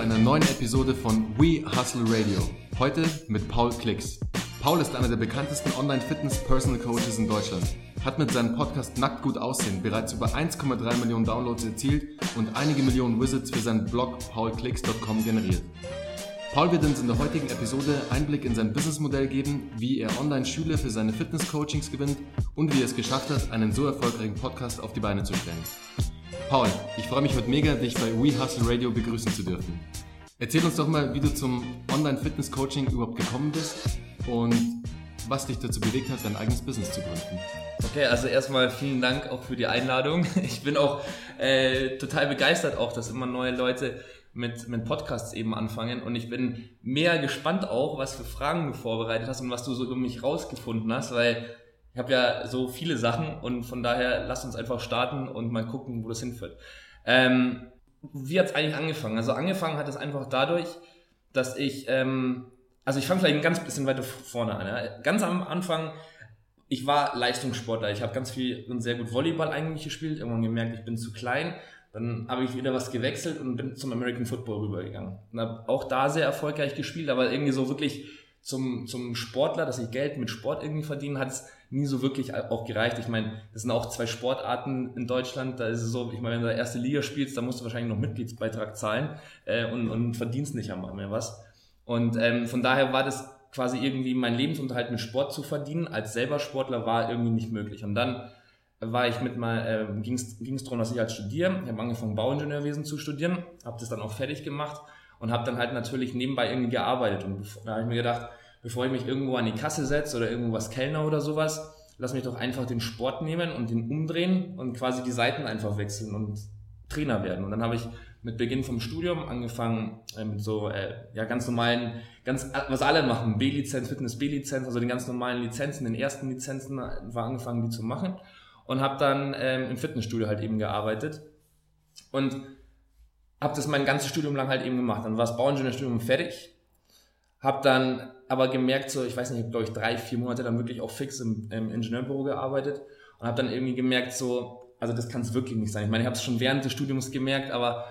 einer neuen Episode von We Hustle Radio. Heute mit Paul Klicks. Paul ist einer der bekanntesten Online-Fitness-Personal Coaches in Deutschland, hat mit seinem Podcast Nackt gut aussehen bereits über 1,3 Millionen Downloads erzielt und einige Millionen Visits für seinen Blog paulklicks.com generiert. Paul wird uns in der heutigen Episode Einblick in sein Businessmodell geben, wie er Online-Schüler für seine Fitness-Coachings gewinnt und wie er es geschafft hat, einen so erfolgreichen Podcast auf die Beine zu stellen. Paul, ich freue mich heute mega, dich bei We Hustle Radio begrüßen zu dürfen. Erzähl uns doch mal, wie du zum Online-Fitness-Coaching überhaupt gekommen bist und was dich dazu bewegt hat, dein eigenes Business zu gründen. Okay, also erstmal vielen Dank auch für die Einladung. Ich bin auch äh, total begeistert auch, dass immer neue Leute mit, mit Podcasts eben anfangen und ich bin mehr gespannt auch, was für Fragen du vorbereitet hast und was du so über mich rausgefunden hast, weil ich habe ja so viele Sachen und von daher lass uns einfach starten und mal gucken, wo das hinführt. Ähm, wie hat es eigentlich angefangen? Also angefangen hat es einfach dadurch, dass ich, ähm, also ich fange vielleicht ein ganz bisschen weiter vorne an. Ja? Ganz am Anfang, ich war Leistungssportler. Ich habe ganz viel und sehr gut Volleyball eigentlich gespielt. Irgendwann gemerkt, ich bin zu klein. Dann habe ich wieder was gewechselt und bin zum American Football rübergegangen. Und habe auch da sehr erfolgreich gespielt, aber irgendwie so wirklich zum, zum Sportler, dass ich Geld mit Sport irgendwie verdienen, hat es nie so wirklich auch gereicht. Ich meine, das sind auch zwei Sportarten in Deutschland. Da ist es so, ich meine, wenn du erste Liga spielst, da musst du wahrscheinlich noch Mitgliedsbeitrag zahlen äh, und, und verdienst nicht einmal mehr was. Und ähm, von daher war das quasi irgendwie mein Lebensunterhalt mit Sport zu verdienen, als selber Sportler war irgendwie nicht möglich. Und dann war ich mit mal, äh, ging es darum, dass ich halt studiere. Ich habe angefangen, Bauingenieurwesen zu studieren, habe das dann auch fertig gemacht und habe dann halt natürlich nebenbei irgendwie gearbeitet. Und da habe ich mir gedacht, bevor ich mich irgendwo an die Kasse setze oder irgendwo was Kellner oder sowas, lass mich doch einfach den Sport nehmen und den umdrehen und quasi die Seiten einfach wechseln und Trainer werden. Und dann habe ich mit Beginn vom Studium angefangen äh, mit so äh, ja ganz normalen, ganz was alle machen, B-Lizenz, Fitness B-Lizenz, also den ganz normalen Lizenzen, den ersten Lizenzen war angefangen, die zu machen und habe dann ähm, im Fitnessstudio halt eben gearbeitet und habe das mein ganzes Studium lang halt eben gemacht. Dann war das Bauingenieurstudium fertig, habe dann aber gemerkt, so, ich weiß nicht, glaube ich drei, vier Monate dann wirklich auch fix im, im Ingenieurbüro gearbeitet und habe dann irgendwie gemerkt, so, also das kann es wirklich nicht sein. Ich meine, ich habe es schon während des Studiums gemerkt, aber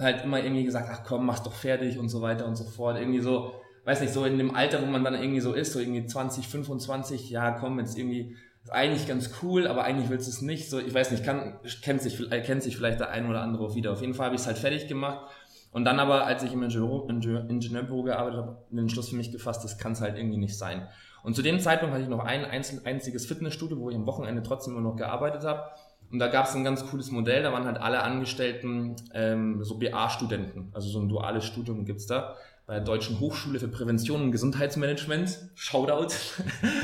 halt immer irgendwie gesagt, ach komm, mach's doch fertig und so weiter und so fort. Irgendwie so, weiß nicht, so in dem Alter, wo man dann irgendwie so ist, so irgendwie 20, 25, ja komm, jetzt irgendwie ist eigentlich ganz cool, aber eigentlich willst du es nicht. So, ich weiß nicht, kann, kennt, sich, kennt sich vielleicht der ein oder andere auch wieder. Auf jeden Fall habe ich es halt fertig gemacht. Und dann aber, als ich im Ingenieur, Ingenieurbüro gearbeitet habe, den Schluss für mich gefasst, das kann es halt irgendwie nicht sein. Und zu dem Zeitpunkt hatte ich noch ein einziges Fitnessstudio, wo ich am Wochenende trotzdem immer noch gearbeitet habe. Und da gab es ein ganz cooles Modell, da waren halt alle Angestellten ähm, so BA-Studenten, also so ein duales Studium gibt's da bei der Deutschen Hochschule für Prävention und Gesundheitsmanagement. Shoutout.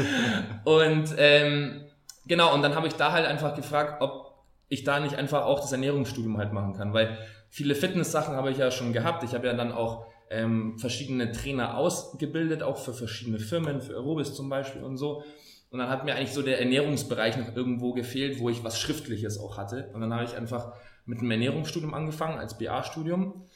und ähm, genau, und dann habe ich da halt einfach gefragt, ob ich da nicht einfach auch das Ernährungsstudium halt machen kann, weil viele Fitness-Sachen habe ich ja schon gehabt. Ich habe ja dann auch ähm, verschiedene Trainer ausgebildet, auch für verschiedene Firmen, für Aerobis zum Beispiel und so. Und dann hat mir eigentlich so der Ernährungsbereich noch irgendwo gefehlt, wo ich was Schriftliches auch hatte. Und dann habe ich einfach mit einem Ernährungsstudium angefangen, als BA-Studium.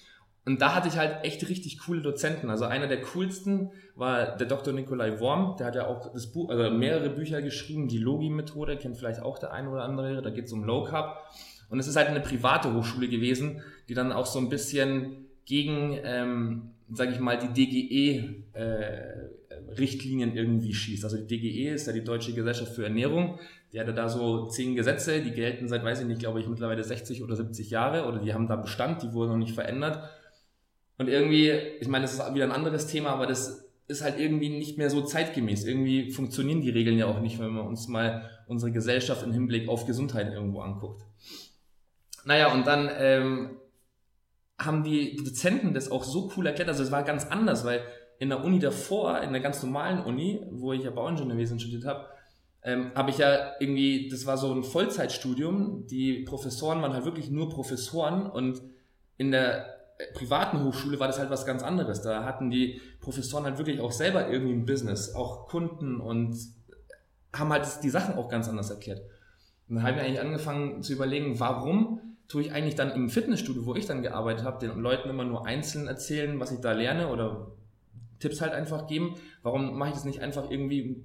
Und da hatte ich halt echt richtig coole Dozenten. Also einer der coolsten war der Dr. Nikolai Worm. Der hat ja auch das Buch, also mehrere Bücher geschrieben. Die Logi-Methode kennt vielleicht auch der eine oder andere. Da geht es um Low Carb. Und es ist halt eine private Hochschule gewesen, die dann auch so ein bisschen gegen, ähm, sage ich mal, die DGE äh, irgendwie schießt. Also die DGE ist ja die Deutsche Gesellschaft für Ernährung. Die hatte da so zehn Gesetze, die gelten seit, weiß ich nicht, glaube ich, mittlerweile 60 oder 70 Jahre oder die haben da Bestand, die wurden noch nicht verändert. Und irgendwie, ich meine, das ist wieder ein anderes Thema, aber das ist halt irgendwie nicht mehr so zeitgemäß. Irgendwie funktionieren die Regeln ja auch nicht, wenn wir uns mal unsere Gesellschaft im Hinblick auf Gesundheit irgendwo anguckt. Naja, und dann ähm, haben die Dozenten das auch so cool erklärt. Also es war ganz anders, weil in der Uni davor, in der ganz normalen Uni, wo ich ja Bauingenieurwesen studiert habe, ähm, habe ich ja irgendwie, das war so ein Vollzeitstudium, die Professoren waren halt wirklich nur Professoren und in der privaten Hochschule war das halt was ganz anderes. Da hatten die Professoren halt wirklich auch selber irgendwie ein Business, auch Kunden und haben halt die Sachen auch ganz anders erklärt. Und dann habe ich eigentlich angefangen zu überlegen, warum tue ich eigentlich dann im Fitnessstudio, wo ich dann gearbeitet habe, den Leuten immer nur einzeln erzählen, was ich da lerne oder Tipps halt einfach geben. Warum mache ich das nicht einfach irgendwie,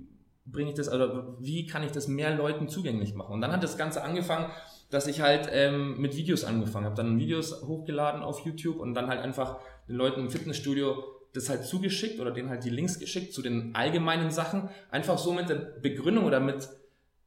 bringe ich das, oder wie kann ich das mehr Leuten zugänglich machen? Und dann hat das Ganze angefangen, dass ich halt ähm, mit Videos angefangen habe. Dann Videos hochgeladen auf YouTube und dann halt einfach den Leuten im Fitnessstudio das halt zugeschickt oder denen halt die Links geschickt zu den allgemeinen Sachen. Einfach so mit der Begründung oder mit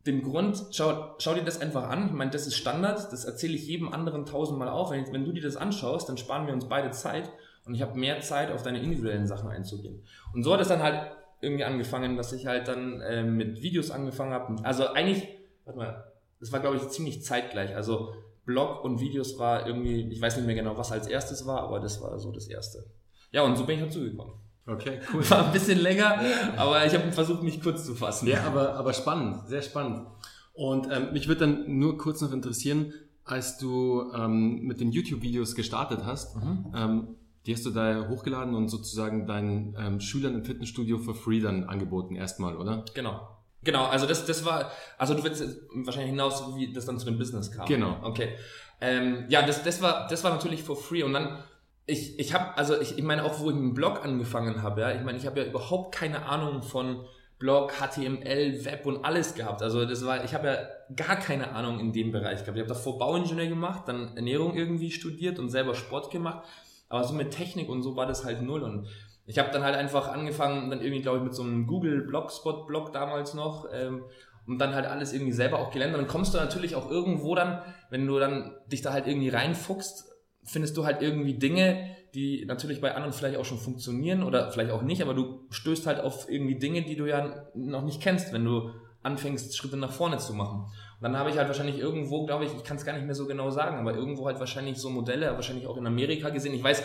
dem Grund, schau, schau dir das einfach an. Ich meine, das ist Standard, das erzähle ich jedem anderen tausendmal auf. Wenn, wenn du dir das anschaust, dann sparen wir uns beide Zeit und ich habe mehr Zeit, auf deine individuellen Sachen einzugehen. Und so hat es dann halt irgendwie angefangen, dass ich halt dann äh, mit Videos angefangen habe. Also eigentlich, warte mal, das war glaube ich ziemlich zeitgleich. Also Blog und Videos war irgendwie, ich weiß nicht mehr genau, was als erstes war, aber das war so das erste. Ja, und so bin ich dazu gekommen. Okay, cool. War ein bisschen länger, aber ich habe versucht, mich kurz zu fassen. Ja, aber, aber spannend, sehr spannend. Und ähm, mich würde dann nur kurz noch interessieren, als du ähm, mit den YouTube-Videos gestartet hast, mhm. ähm, die hast du da hochgeladen und sozusagen deinen ähm, Schülern im Fitnessstudio for free dann angeboten erstmal, oder? Genau. Genau, also das, das war, also du willst wahrscheinlich hinaus, wie das dann zu dem Business kam. Genau. Okay. Ähm, ja, das, das, war, das war natürlich for free und dann ich, ich habe, also ich, ich meine auch, wo ich mit dem Blog angefangen habe, ja, ich meine, ich habe ja überhaupt keine Ahnung von Blog, HTML, Web und alles gehabt. Also das war, ich habe ja gar keine Ahnung in dem Bereich gehabt. Ich habe davor Bauingenieur gemacht, dann Ernährung irgendwie studiert und selber Sport gemacht. Aber so mit Technik und so war das halt null. Und ich habe dann halt einfach angefangen, dann irgendwie, glaube ich, mit so einem Google Blogspot Blog damals noch, ähm, und dann halt alles irgendwie selber auch gelernt. Und dann kommst du natürlich auch irgendwo dann, wenn du dann dich da halt irgendwie reinfuchst, findest du halt irgendwie Dinge, die natürlich bei anderen vielleicht auch schon funktionieren oder vielleicht auch nicht, aber du stößt halt auf irgendwie Dinge, die du ja noch nicht kennst, wenn du anfängst, Schritte nach vorne zu machen. Dann habe ich halt wahrscheinlich irgendwo, glaube ich, ich kann es gar nicht mehr so genau sagen, aber irgendwo halt wahrscheinlich so Modelle, wahrscheinlich auch in Amerika gesehen. Ich weiß,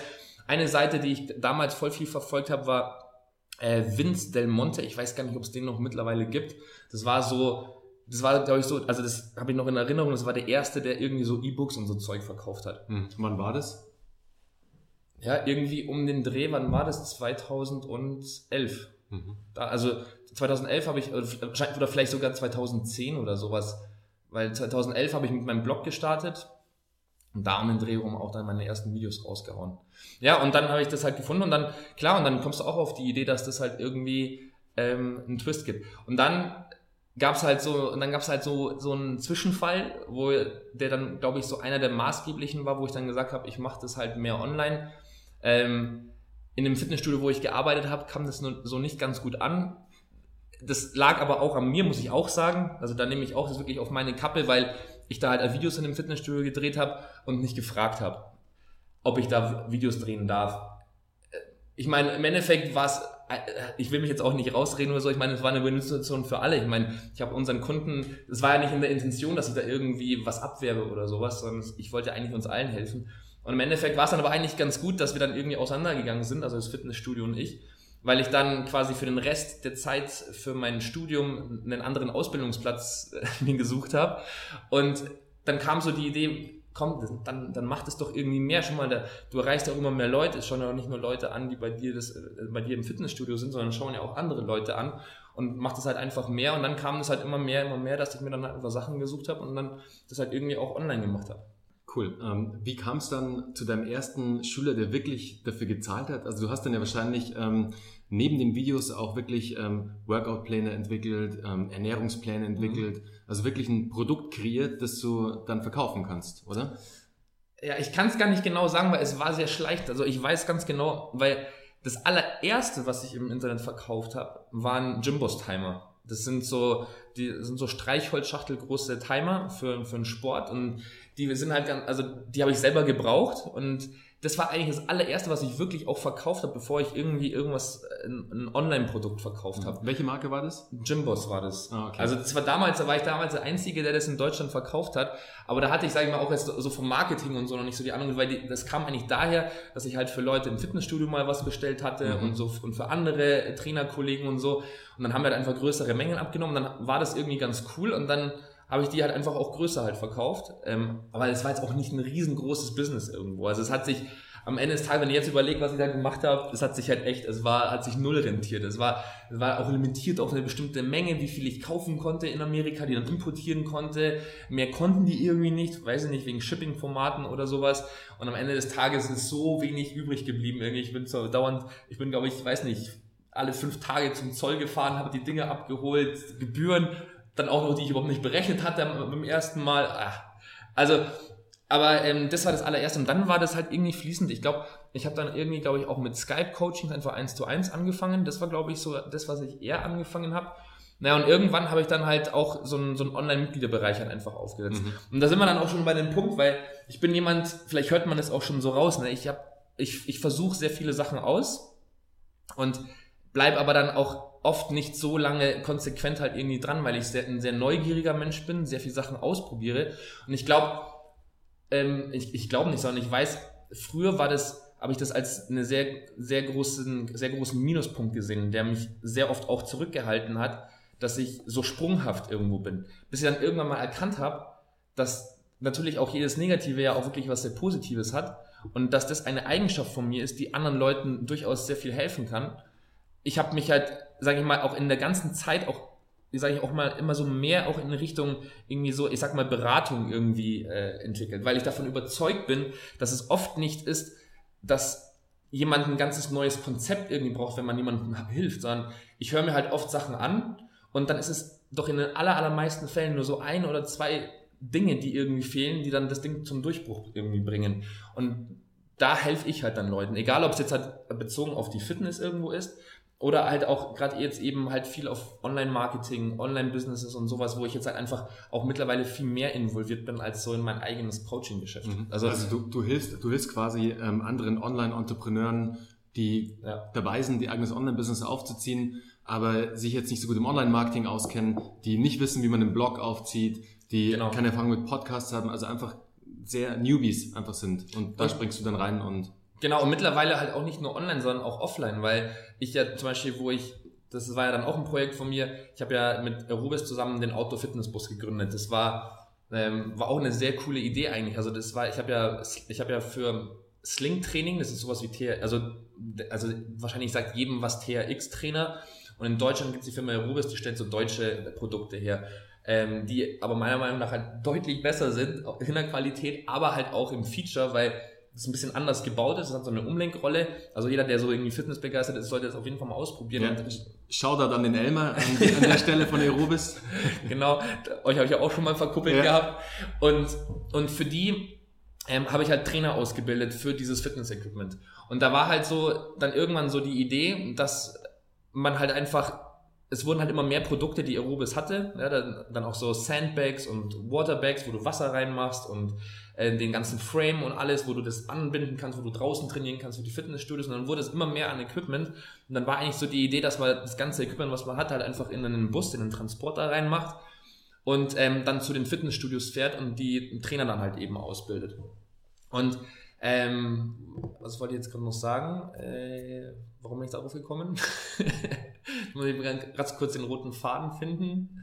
eine Seite, die ich damals voll viel verfolgt habe, war äh, Vince Del Monte. Ich weiß gar nicht, ob es den noch mittlerweile gibt. Das war so das war, glaube ich, so, also das habe ich noch in Erinnerung, das war der erste, der irgendwie so E-Books und so Zeug verkauft hat. Hm. Wann war das? Ja, irgendwie um den Dreh, wann war das? 2011. Mhm. Da, also 2011 habe ich, oder vielleicht sogar 2010 oder sowas, weil 2011 habe ich mit meinem Blog gestartet und da um den Dreh rum auch dann meine ersten Videos rausgehauen. Ja, und dann habe ich das halt gefunden und dann, klar, und dann kommst du auch auf die Idee, dass das halt irgendwie ähm, einen Twist gibt. Und dann gab's halt so, und dann gab's halt so, so einen Zwischenfall, wo der dann, glaube ich, so einer der maßgeblichen war, wo ich dann gesagt habe, ich mache das halt mehr online. Ähm, in dem Fitnessstudio, wo ich gearbeitet habe, kam das so nicht ganz gut an. Das lag aber auch an mir, muss ich auch sagen. Also da nehme ich auch das wirklich auf meine Kappe, weil ich da halt Videos in dem Fitnessstudio gedreht habe und nicht gefragt habe, ob ich da Videos drehen darf. Ich meine, im Endeffekt war es äh, ich will mich jetzt auch nicht rausreden oder so, ich meine, es war eine Win-Situation für alle. Ich meine, ich habe unseren Kunden, es war ja nicht in der Intention, dass ich da irgendwie was abwerbe oder sowas, sondern ich wollte eigentlich uns allen helfen. Und im Endeffekt war es dann aber eigentlich ganz gut, dass wir dann irgendwie auseinandergegangen sind, also das Fitnessstudio und ich, weil ich dann quasi für den Rest der Zeit für mein Studium einen anderen Ausbildungsplatz äh, mir gesucht habe. Und dann kam so die Idee, komm, dann, dann macht es doch irgendwie mehr schon mal. Da, du erreichst auch immer mehr Leute. Es schauen ja auch nicht nur Leute an, die bei dir, das, äh, bei dir im Fitnessstudio sind, sondern schauen ja auch andere Leute an und macht es halt einfach mehr. Und dann kam es halt immer mehr, immer mehr, dass ich mir dann halt einfach Sachen gesucht habe und dann das halt irgendwie auch online gemacht habe. Cool. Ähm, wie kam es dann zu deinem ersten Schüler, der wirklich dafür gezahlt hat? Also du hast dann ja wahrscheinlich ähm, neben den Videos auch wirklich ähm, Workout-Pläne entwickelt, ähm, Ernährungspläne entwickelt, mhm. also wirklich ein Produkt kreiert, das du dann verkaufen kannst, oder? Ja, ich kann es gar nicht genau sagen, weil es war sehr schleicht. Also ich weiß ganz genau, weil das allererste, was ich im Internet verkauft habe, waren Jimbos-Timer. Das sind so, die sind so Streichholzschachtelgroße Timer für, für einen Sport und die sind halt ganz, also die habe ich selber gebraucht und das war eigentlich das allererste, was ich wirklich auch verkauft habe, bevor ich irgendwie irgendwas, äh, ein, ein Online-Produkt verkauft habe. Welche Marke war das? Jimbos war das. Ah, okay. Also das war damals, da war ich damals der Einzige, der das in Deutschland verkauft hat. Aber da hatte ich, sage ich mal, auch jetzt so vom Marketing und so noch nicht so die Ahnung, weil die, das kam eigentlich daher, dass ich halt für Leute im Fitnessstudio mal was bestellt hatte mhm. und so und für andere Trainerkollegen und so. Und dann haben wir halt einfach größere Mengen abgenommen. Dann war das irgendwie ganz cool und dann habe ich die halt einfach auch größer halt verkauft. Ähm, aber es war jetzt auch nicht ein riesengroßes Business irgendwo. Also es hat sich am Ende des Tages, wenn ich jetzt überlege, was ich da gemacht habe, es hat sich halt echt, es war, hat sich null rentiert. Es war, es war auch limitiert auf eine bestimmte Menge, wie viel ich kaufen konnte in Amerika, die dann importieren konnte. Mehr konnten die irgendwie nicht, weiß ich nicht, wegen Shipping-Formaten oder sowas. Und am Ende des Tages ist so wenig übrig geblieben. Irgendwie, ich bin so dauernd, ich bin, glaube ich, weiß nicht, alle fünf Tage zum Zoll gefahren, habe die Dinge abgeholt, Gebühren dann auch noch, die ich überhaupt nicht berechnet hatte beim ersten Mal. Ach, Also, aber ähm, das war das allererste und dann war das halt irgendwie fließend. Ich glaube, ich habe dann irgendwie, glaube ich, auch mit Skype-Coachings einfach eins zu eins angefangen. Das war, glaube ich, so das, was ich eher angefangen habe. Naja, und irgendwann habe ich dann halt auch so einen, so einen Online-Mitgliederbereich halt einfach aufgesetzt. Mhm. Und da sind wir dann auch schon bei dem Punkt, weil ich bin jemand, vielleicht hört man das auch schon so raus, ne? ich, hab, ich, ich versuche sehr viele Sachen aus und bleibe aber dann auch oft nicht so lange konsequent halt irgendwie dran, weil ich sehr, ein sehr neugieriger Mensch bin, sehr viele Sachen ausprobiere. Und ich glaube, ähm, ich, ich glaube nicht, sondern ich weiß, früher war das habe ich das als eine sehr, sehr großen, sehr großen Minuspunkt gesehen, der mich sehr oft auch zurückgehalten hat, dass ich so sprunghaft irgendwo bin. Bis ich dann irgendwann mal erkannt habe, dass natürlich auch jedes Negative ja auch wirklich was sehr Positives hat und dass das eine Eigenschaft von mir ist, die anderen Leuten durchaus sehr viel helfen kann. Ich habe mich halt, sage ich mal, auch in der ganzen Zeit auch, sage ich auch mal, immer so mehr auch in Richtung irgendwie so, ich sag mal, Beratung irgendwie äh, entwickelt, weil ich davon überzeugt bin, dass es oft nicht ist, dass jemand ein ganzes neues Konzept irgendwie braucht, wenn man jemandem hilft, sondern ich höre mir halt oft Sachen an und dann ist es doch in den aller, allermeisten Fällen nur so ein oder zwei Dinge, die irgendwie fehlen, die dann das Ding zum Durchbruch irgendwie bringen. Und da helfe ich halt dann Leuten, egal ob es jetzt halt bezogen auf die Fitness irgendwo ist oder halt auch gerade jetzt eben halt viel auf Online-Marketing, Online-Businesses und sowas, wo ich jetzt halt einfach auch mittlerweile viel mehr involviert bin als so in mein eigenes Coaching-Geschäft. Mhm. Also, also du, du hilfst, du hilfst quasi ähm, anderen Online-Entrepreneuren, die ja. dabei sind, ihr eigenes Online-Business aufzuziehen, aber sich jetzt nicht so gut im Online-Marketing auskennen, die nicht wissen, wie man einen Blog aufzieht, die genau. keine Erfahrung mit Podcasts haben, also einfach sehr Newbies einfach sind. Und da und, springst du dann rein und. Genau, und mittlerweile halt auch nicht nur online, sondern auch offline, weil ich ja zum Beispiel, wo ich, das war ja dann auch ein Projekt von mir, ich habe ja mit Rubis zusammen den Outdoor-Fitness-Bus gegründet. Das war, ähm, war auch eine sehr coole Idee eigentlich. Also das war, ich habe ja, ich habe ja für Sling-Training, das ist sowas wie TR, also, also wahrscheinlich sagt jedem was TRX-Trainer, und in Deutschland gibt es die Firma Rubis, die stellt so deutsche Produkte her, ähm, die aber meiner Meinung nach halt deutlich besser sind in der Qualität, aber halt auch im Feature, weil es ein bisschen anders gebaut ist. Es hat so eine Umlenkrolle. Also jeder, der so irgendwie Fitness begeistert ist, sollte das auf jeden Fall mal ausprobieren. Ja. Schau da dann den Elmer an, an der Stelle von Aerobis. genau, euch habe ich ja auch schon mal verkuppelt ja. gehabt. Und, und für die ähm, habe ich halt Trainer ausgebildet für dieses Fitness-Equipment. Und da war halt so dann irgendwann so die Idee, dass man halt einfach, es wurden halt immer mehr Produkte, die Aerobis hatte, ja, dann, dann auch so Sandbags und Waterbags, wo du Wasser reinmachst und äh, den ganzen Frame und alles, wo du das anbinden kannst, wo du draußen trainieren kannst, für die Fitnessstudios und dann wurde es immer mehr an Equipment und dann war eigentlich so die Idee, dass man das ganze Equipment, was man hat, halt einfach in einen Bus, in einen Transporter reinmacht und ähm, dann zu den Fitnessstudios fährt und die Trainer dann halt eben ausbildet. Und ähm, was wollte ich jetzt gerade noch sagen? Äh, warum bin ich darauf gekommen? ich muss ganz kurz den roten Faden finden.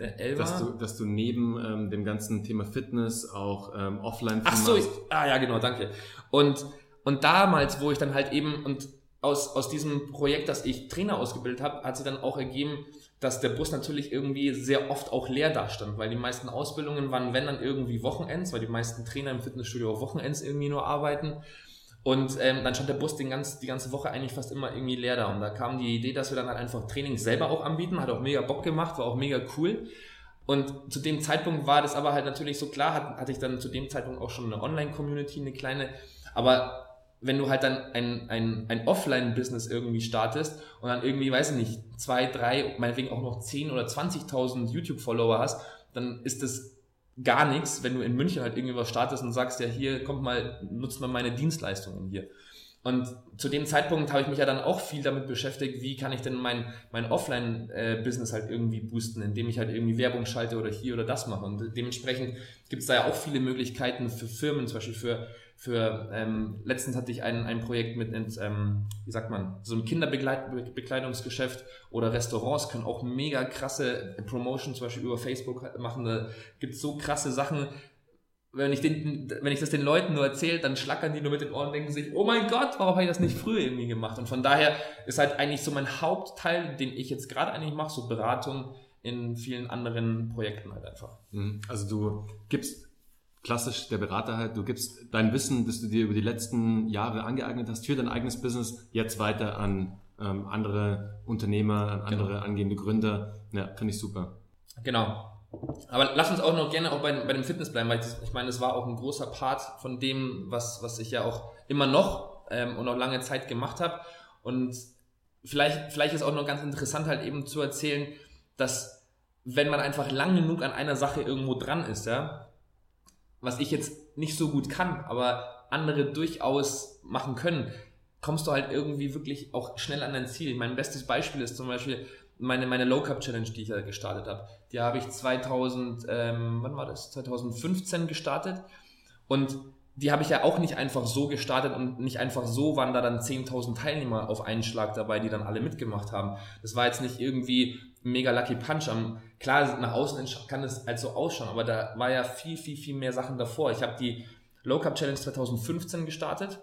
Der Elva. Dass du, dass du neben ähm, dem ganzen Thema Fitness auch ähm, offline Ach so, ich, ah ja, genau, danke. Und, und damals, wo ich dann halt eben, und aus, aus diesem Projekt, das ich Trainer ausgebildet habe, hat sich dann auch ergeben, dass der Bus natürlich irgendwie sehr oft auch leer dastand, weil die meisten Ausbildungen waren, wenn dann irgendwie Wochenends, weil die meisten Trainer im Fitnessstudio auch Wochenends irgendwie nur arbeiten. Und ähm, dann stand der Bus den ganz, die ganze Woche eigentlich fast immer irgendwie leer da. Und da kam die Idee, dass wir dann halt einfach Training selber auch anbieten. Hat auch mega Bock gemacht, war auch mega cool. Und zu dem Zeitpunkt war das aber halt natürlich so klar, hat, hatte ich dann zu dem Zeitpunkt auch schon eine Online-Community, eine kleine. Aber wenn du halt dann ein, ein, ein Offline-Business irgendwie startest und dann irgendwie, weiß ich nicht, zwei, drei, meinetwegen auch noch 10 oder 20.000 YouTube-Follower hast, dann ist das gar nichts, wenn du in München halt irgendwie was startest und sagst, ja, hier kommt mal, nutzt mal meine Dienstleistungen hier. Und zu dem Zeitpunkt habe ich mich ja dann auch viel damit beschäftigt, wie kann ich denn mein, mein Offline-Business halt irgendwie boosten, indem ich halt irgendwie Werbung schalte oder hier oder das mache. Und dementsprechend gibt es da ja auch viele Möglichkeiten für Firmen, zum Beispiel für für ähm, letztens hatte ich ein, ein Projekt mit, ähm, wie sagt man, so einem Kinderbekleidungsgeschäft oder Restaurants können auch mega krasse Promotion zum Beispiel über Facebook machen. Da gibt so krasse Sachen. Wenn ich, den, wenn ich das den Leuten nur erzähle, dann schlackern die nur mit den Ohren und denken sich, oh mein Gott, warum habe ich das nicht früher irgendwie gemacht? Und von daher ist halt eigentlich so mein Hauptteil, den ich jetzt gerade eigentlich mache, so Beratung in vielen anderen Projekten halt einfach. Mhm. Also du gibst klassisch der Berater halt, du gibst dein Wissen, das du dir über die letzten Jahre angeeignet hast, für dein eigenes Business jetzt weiter an ähm, andere Unternehmer, an andere genau. angehende Gründer. Ja, finde ich super. Genau. Aber lass uns auch noch gerne auch bei, bei dem Fitness bleiben, weil ich, ich meine, das war auch ein großer Part von dem, was, was ich ja auch immer noch ähm, und auch lange Zeit gemacht habe. Und vielleicht, vielleicht ist auch noch ganz interessant halt eben zu erzählen, dass wenn man einfach lang genug an einer Sache irgendwo dran ist, ja, was ich jetzt nicht so gut kann, aber andere durchaus machen können, kommst du halt irgendwie wirklich auch schnell an dein Ziel. Mein bestes Beispiel ist zum Beispiel meine, meine Low Cup Challenge, die ich ja gestartet habe. Die habe ich 2000, ähm, wann war das? 2015 gestartet. Und die habe ich ja auch nicht einfach so gestartet und nicht einfach so waren da dann 10.000 Teilnehmer auf einen Schlag dabei, die dann alle mitgemacht haben. Das war jetzt nicht irgendwie mega Lucky Punch. Klar, nach außen kann es halt so ausschauen, aber da war ja viel, viel, viel mehr Sachen davor. Ich habe die Low Cup Challenge 2015 gestartet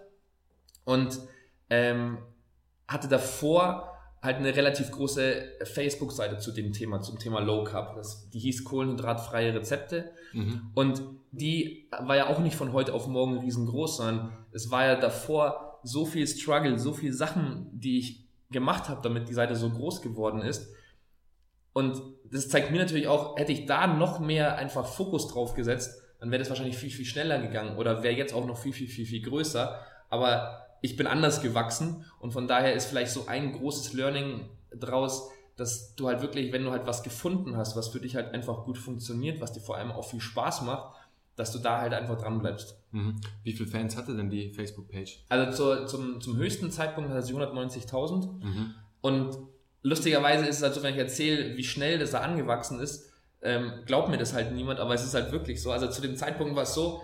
und ähm, hatte davor halt eine relativ große Facebook-Seite zu dem Thema, zum Thema Low Carb. Das, die hieß Kohlenhydratfreie Rezepte. Mhm. Und die war ja auch nicht von heute auf morgen riesengroß, sondern es war ja davor so viel Struggle, so viele Sachen, die ich gemacht habe, damit die Seite so groß geworden ist. Und das zeigt mir natürlich auch, hätte ich da noch mehr einfach Fokus drauf gesetzt, dann wäre das wahrscheinlich viel, viel schneller gegangen oder wäre jetzt auch noch viel, viel, viel, viel größer. Aber ich bin anders gewachsen und von daher ist vielleicht so ein großes Learning draus, dass du halt wirklich, wenn du halt was gefunden hast, was für dich halt einfach gut funktioniert, was dir vor allem auch viel Spaß macht, dass du da halt einfach dran bleibst. Mhm. Wie viele Fans hatte denn die Facebook-Page? Also zur, zum, zum höchsten Zeitpunkt hatte sie 190.000 mhm. und lustigerweise ist es halt so, wenn ich erzähle, wie schnell das da angewachsen ist, ähm, glaubt mir das halt niemand, aber es ist halt wirklich so. Also zu dem Zeitpunkt war es so,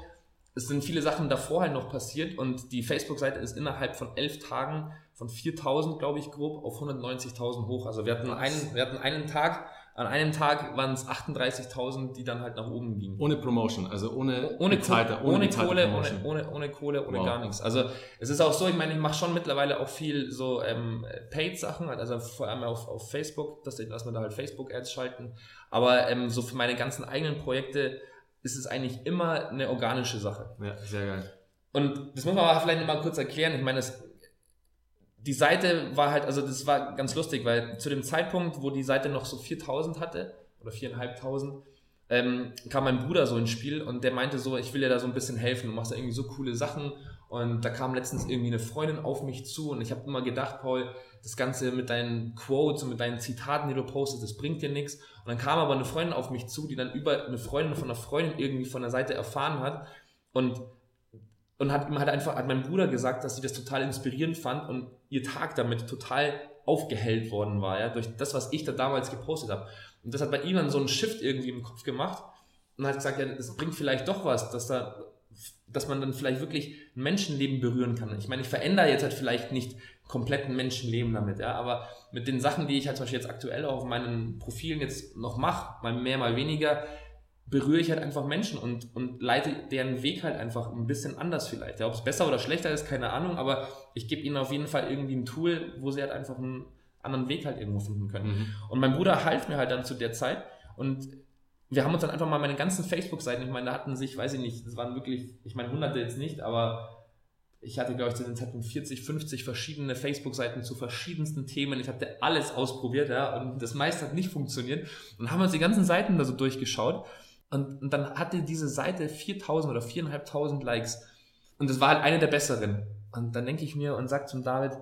es sind viele Sachen davor halt noch passiert und die Facebook-Seite ist innerhalb von elf Tagen von 4000, glaube ich, grob auf 190.000 hoch. Also wir hatten einen, wir hatten einen Tag, an einem Tag waren es 38.000, die dann halt nach oben gingen. Ohne Promotion, also ohne ohne, bezahlte, ohne, ohne Kohle, ohne, ohne, ohne Kohle, ohne wow. gar nichts. Also es ist auch so, ich meine, ich mache schon mittlerweile auch viel so ähm, Paid-Sachen, also vor allem auf, auf Facebook, dass, dass wir da halt Facebook-Ads schalten. Aber ähm, so für meine ganzen eigenen Projekte ist es eigentlich immer eine organische Sache. Ja, sehr geil. Und das muss man aber vielleicht mal kurz erklären. Ich meine, das, die Seite war halt, also das war ganz lustig, weil zu dem Zeitpunkt, wo die Seite noch so 4000 hatte, oder 4500, ähm, kam mein Bruder so ins Spiel und der meinte so, ich will dir da so ein bisschen helfen, du machst da irgendwie so coole Sachen und da kam letztens irgendwie eine Freundin auf mich zu und ich habe immer gedacht, Paul, das Ganze mit deinen Quotes und mit deinen Zitaten, die du postest, das bringt dir nichts. Und dann kam aber eine Freundin auf mich zu, die dann über eine Freundin von einer Freundin irgendwie von der Seite erfahren hat und und hat ihm halt einfach, hat mein Bruder gesagt, dass sie das total inspirierend fand und ihr Tag damit total aufgehellt worden war, ja, durch das, was ich da damals gepostet habe. Und das hat bei ihm dann so einen Shift irgendwie im Kopf gemacht und hat gesagt, ja, das bringt vielleicht doch was, dass da, dass man dann vielleicht wirklich ein Menschenleben berühren kann. Ich meine, ich verändere jetzt halt vielleicht nicht kompletten Menschenleben damit, ja. Aber mit den Sachen, die ich halt zum Beispiel jetzt aktuell auch auf meinen Profilen jetzt noch mache, mal mehr, mal weniger, berühre ich halt einfach Menschen und, und leite deren Weg halt einfach ein bisschen anders vielleicht. Ja, Ob es besser oder schlechter ist, keine Ahnung, aber ich gebe ihnen auf jeden Fall irgendwie ein Tool, wo sie halt einfach einen anderen Weg halt irgendwo finden können. Mhm. Und mein Bruder half mir halt dann zu der Zeit und wir haben uns dann einfach mal meine ganzen Facebook-Seiten, ich meine, da hatten sich, weiß ich nicht, das waren wirklich, ich meine, hunderte jetzt nicht, aber ich hatte, glaube ich, zu dem Zeitpunkt 40, 50 verschiedene Facebook-Seiten zu verschiedensten Themen. Ich hatte alles ausprobiert, ja, und das meiste hat nicht funktioniert. Und haben uns die ganzen Seiten da so durchgeschaut. Und, und dann hatte diese Seite 4000 oder 4500 Likes. Und das war halt eine der besseren. Und dann denke ich mir und sage zum David,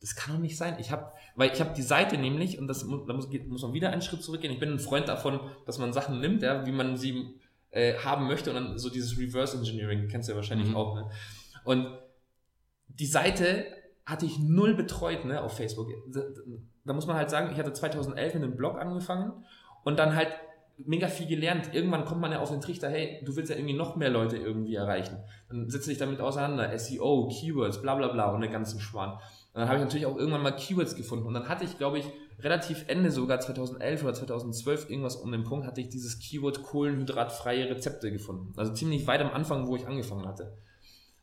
das kann doch nicht sein. Ich habe, weil ich habe die Seite nämlich, und das, da muss, muss man wieder einen Schritt zurückgehen. Ich bin ein Freund davon, dass man Sachen nimmt, ja, wie man sie äh, haben möchte und dann so dieses Reverse Engineering, kennst du ja wahrscheinlich mhm. auch, ne? Und die Seite hatte ich null betreut ne, auf Facebook. Da, da muss man halt sagen, ich hatte 2011 mit einem Blog angefangen und dann halt mega viel gelernt. Irgendwann kommt man ja auf den Trichter, hey, du willst ja irgendwie noch mehr Leute irgendwie erreichen. Dann setze dich damit auseinander, SEO, Keywords, bla bla bla und den ganzen Schwan. Und dann habe ich natürlich auch irgendwann mal Keywords gefunden. Und dann hatte ich, glaube ich, relativ Ende sogar 2011 oder 2012 irgendwas um den Punkt, hatte ich dieses Keyword kohlenhydratfreie Rezepte gefunden. Also ziemlich weit am Anfang, wo ich angefangen hatte.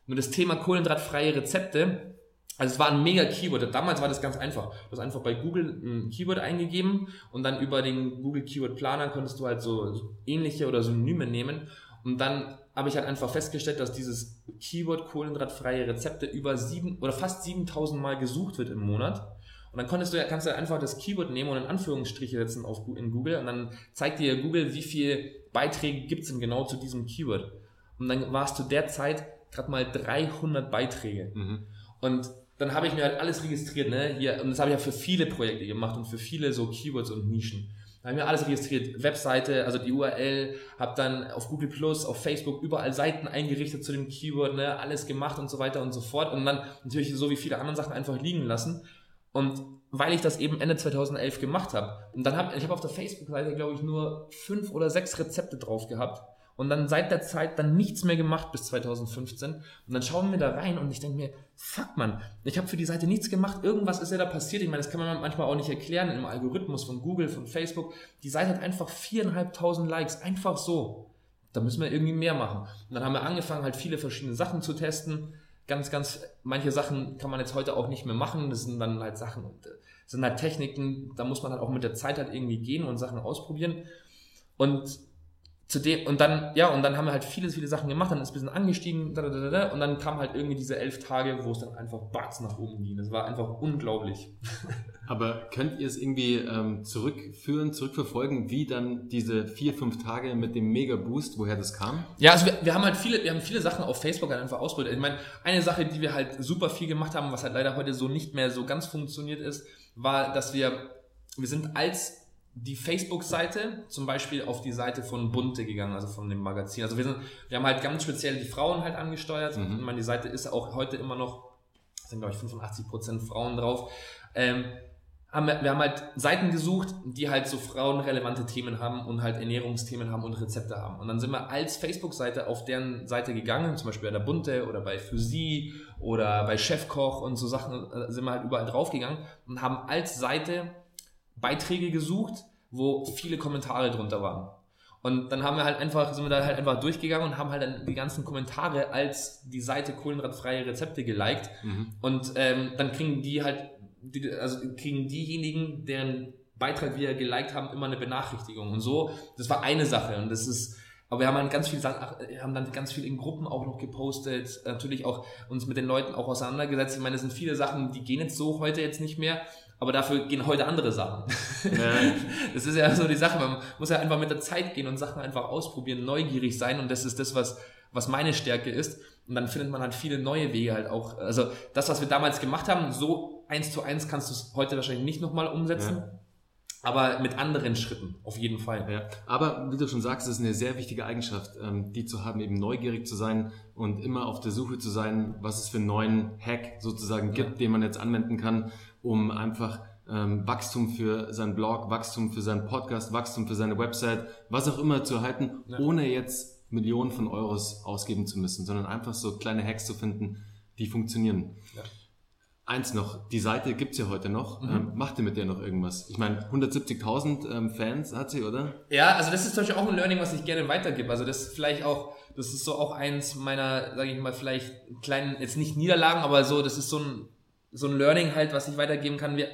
Nur das Thema kohlenhydratfreie Rezepte, also es war ein mega Keyword. Damals war das ganz einfach. Du hast einfach bei Google ein Keyword eingegeben und dann über den Google Keyword Planer konntest du halt so ähnliche oder Synonyme nehmen. Und dann habe ich halt einfach festgestellt, dass dieses Keyword kohlenhydratfreie Rezepte über sieben oder fast 7000 Mal gesucht wird im Monat. Und dann konntest du ja, kannst du einfach das Keyword nehmen und in Anführungsstriche setzen auf, in Google und dann zeigt dir Google, wie viele Beiträge gibt es denn genau zu diesem Keyword. Und dann war es zu der Zeit gerade mal 300 Beiträge. Mhm. Und dann habe ich mir halt alles registriert, ne? Hier, und das habe ich ja für viele Projekte gemacht und für viele so Keywords und Nischen. Da habe ich mir alles registriert, Webseite, also die URL, habe dann auf Google Plus, auf Facebook überall Seiten eingerichtet zu dem Keyword, ne, alles gemacht und so weiter und so fort und dann natürlich so wie viele andere Sachen einfach liegen lassen. Und weil ich das eben Ende 2011 gemacht habe und dann habe ich habe auf der Facebook-Seite glaube ich nur fünf oder sechs Rezepte drauf gehabt und dann seit der Zeit dann nichts mehr gemacht bis 2015 und dann schauen wir da rein und ich denke mir, fuck man, ich habe für die Seite nichts gemacht, irgendwas ist ja da passiert, ich meine, das kann man manchmal auch nicht erklären im Algorithmus von Google, von Facebook, die Seite hat einfach viereinhalbtausend Likes, einfach so. Da müssen wir irgendwie mehr machen. Und dann haben wir angefangen, halt viele verschiedene Sachen zu testen. Ganz, ganz, manche Sachen kann man jetzt heute auch nicht mehr machen. Das sind dann halt Sachen, das sind halt Techniken, da muss man halt auch mit der Zeit halt irgendwie gehen und Sachen ausprobieren. Und Zudem, und dann, ja, und dann haben wir halt viele, viele Sachen gemacht, dann ist ein bisschen angestiegen, da, da, da, da, und dann kam halt irgendwie diese elf Tage, wo es dann einfach batz nach oben ging. Das war einfach unglaublich. Aber könnt ihr es irgendwie ähm, zurückführen, zurückverfolgen, wie dann diese vier, fünf Tage mit dem Mega-Boost, woher das kam? Ja, also wir, wir haben halt viele, wir haben viele Sachen auf Facebook halt einfach ausprobiert. Ich meine, eine Sache, die wir halt super viel gemacht haben, was halt leider heute so nicht mehr so ganz funktioniert ist, war, dass wir, wir sind als die Facebook-Seite zum Beispiel auf die Seite von Bunte gegangen, also von dem Magazin. Also wir sind, wir haben halt ganz speziell die Frauen halt angesteuert. Mhm. Ich meine, die Seite ist auch heute immer noch, sind glaube ich 85 Prozent Frauen drauf. Ähm, haben wir, wir haben halt Seiten gesucht, die halt so frauenrelevante Themen haben und halt Ernährungsthemen haben und Rezepte haben. Und dann sind wir als Facebook-Seite auf deren Seite gegangen, zum Beispiel bei der Bunte oder bei Sie oder bei Chefkoch und so Sachen, äh, sind wir halt überall draufgegangen und haben als Seite Beiträge gesucht, wo viele Kommentare drunter waren. Und dann haben wir halt einfach, sind wir da halt einfach durchgegangen und haben halt dann die ganzen Kommentare als die Seite kohlenradfreie Rezepte geliked. Mhm. Und ähm, dann kriegen die halt, die, also kriegen diejenigen, deren Beitrag wir geliked haben, immer eine Benachrichtigung. Und so, das war eine Sache. Und das ist, aber wir haben dann ganz viel, haben dann ganz viel in Gruppen auch noch gepostet, natürlich auch uns mit den Leuten auch auseinandergesetzt. Ich meine, das sind viele Sachen, die gehen jetzt so heute jetzt nicht mehr, aber dafür gehen heute andere Sachen. Ja. Das ist ja so die Sache, man muss ja einfach mit der Zeit gehen und Sachen einfach ausprobieren, neugierig sein und das ist das, was, was meine Stärke ist. Und dann findet man halt viele neue Wege halt auch. Also das, was wir damals gemacht haben, so eins zu eins kannst du es heute wahrscheinlich nicht nochmal umsetzen. Ja. Aber mit anderen Schritten, auf jeden Fall. Ja. Aber wie du schon sagst, ist eine sehr wichtige Eigenschaft, ähm, die zu haben, eben neugierig zu sein und immer auf der Suche zu sein, was es für einen neuen Hack sozusagen gibt, den man jetzt anwenden kann, um einfach ähm, Wachstum für seinen Blog, Wachstum für seinen Podcast, Wachstum für seine Website, was auch immer zu erhalten, ja. ohne jetzt Millionen von Euros ausgeben zu müssen, sondern einfach so kleine Hacks zu finden, die funktionieren. Ja. Eins noch, die Seite gibt's ja heute noch. Mhm. Ähm, macht ihr mit der noch irgendwas? Ich meine, 170.000 ähm, Fans hat sie, oder? Ja, also das ist zum Beispiel auch ein Learning, was ich gerne weitergebe. Also das ist vielleicht auch, das ist so auch eins meiner, sage ich mal, vielleicht kleinen, jetzt nicht Niederlagen, aber so, das ist so ein so ein Learning halt, was ich weitergeben kann. Wir,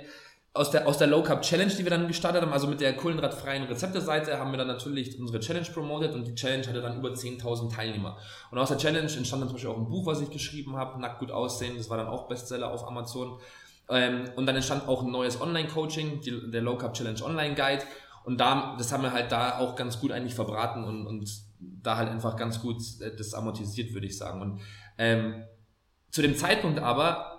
aus der, aus der Low Carb Challenge, die wir dann gestartet haben, also mit der kohlenhydratfreien Rezepte-Seite, haben wir dann natürlich unsere Challenge promotet und die Challenge hatte dann über 10.000 Teilnehmer. Und aus der Challenge entstand dann zum Beispiel auch ein Buch, was ich geschrieben habe, Nackt gut aussehen, das war dann auch Bestseller auf Amazon. Ähm, und dann entstand auch ein neues Online-Coaching, der Low Carb Challenge Online Guide. Und da, das haben wir halt da auch ganz gut eigentlich verbraten und, und da halt einfach ganz gut äh, das amortisiert, würde ich sagen. Und ähm, zu dem Zeitpunkt aber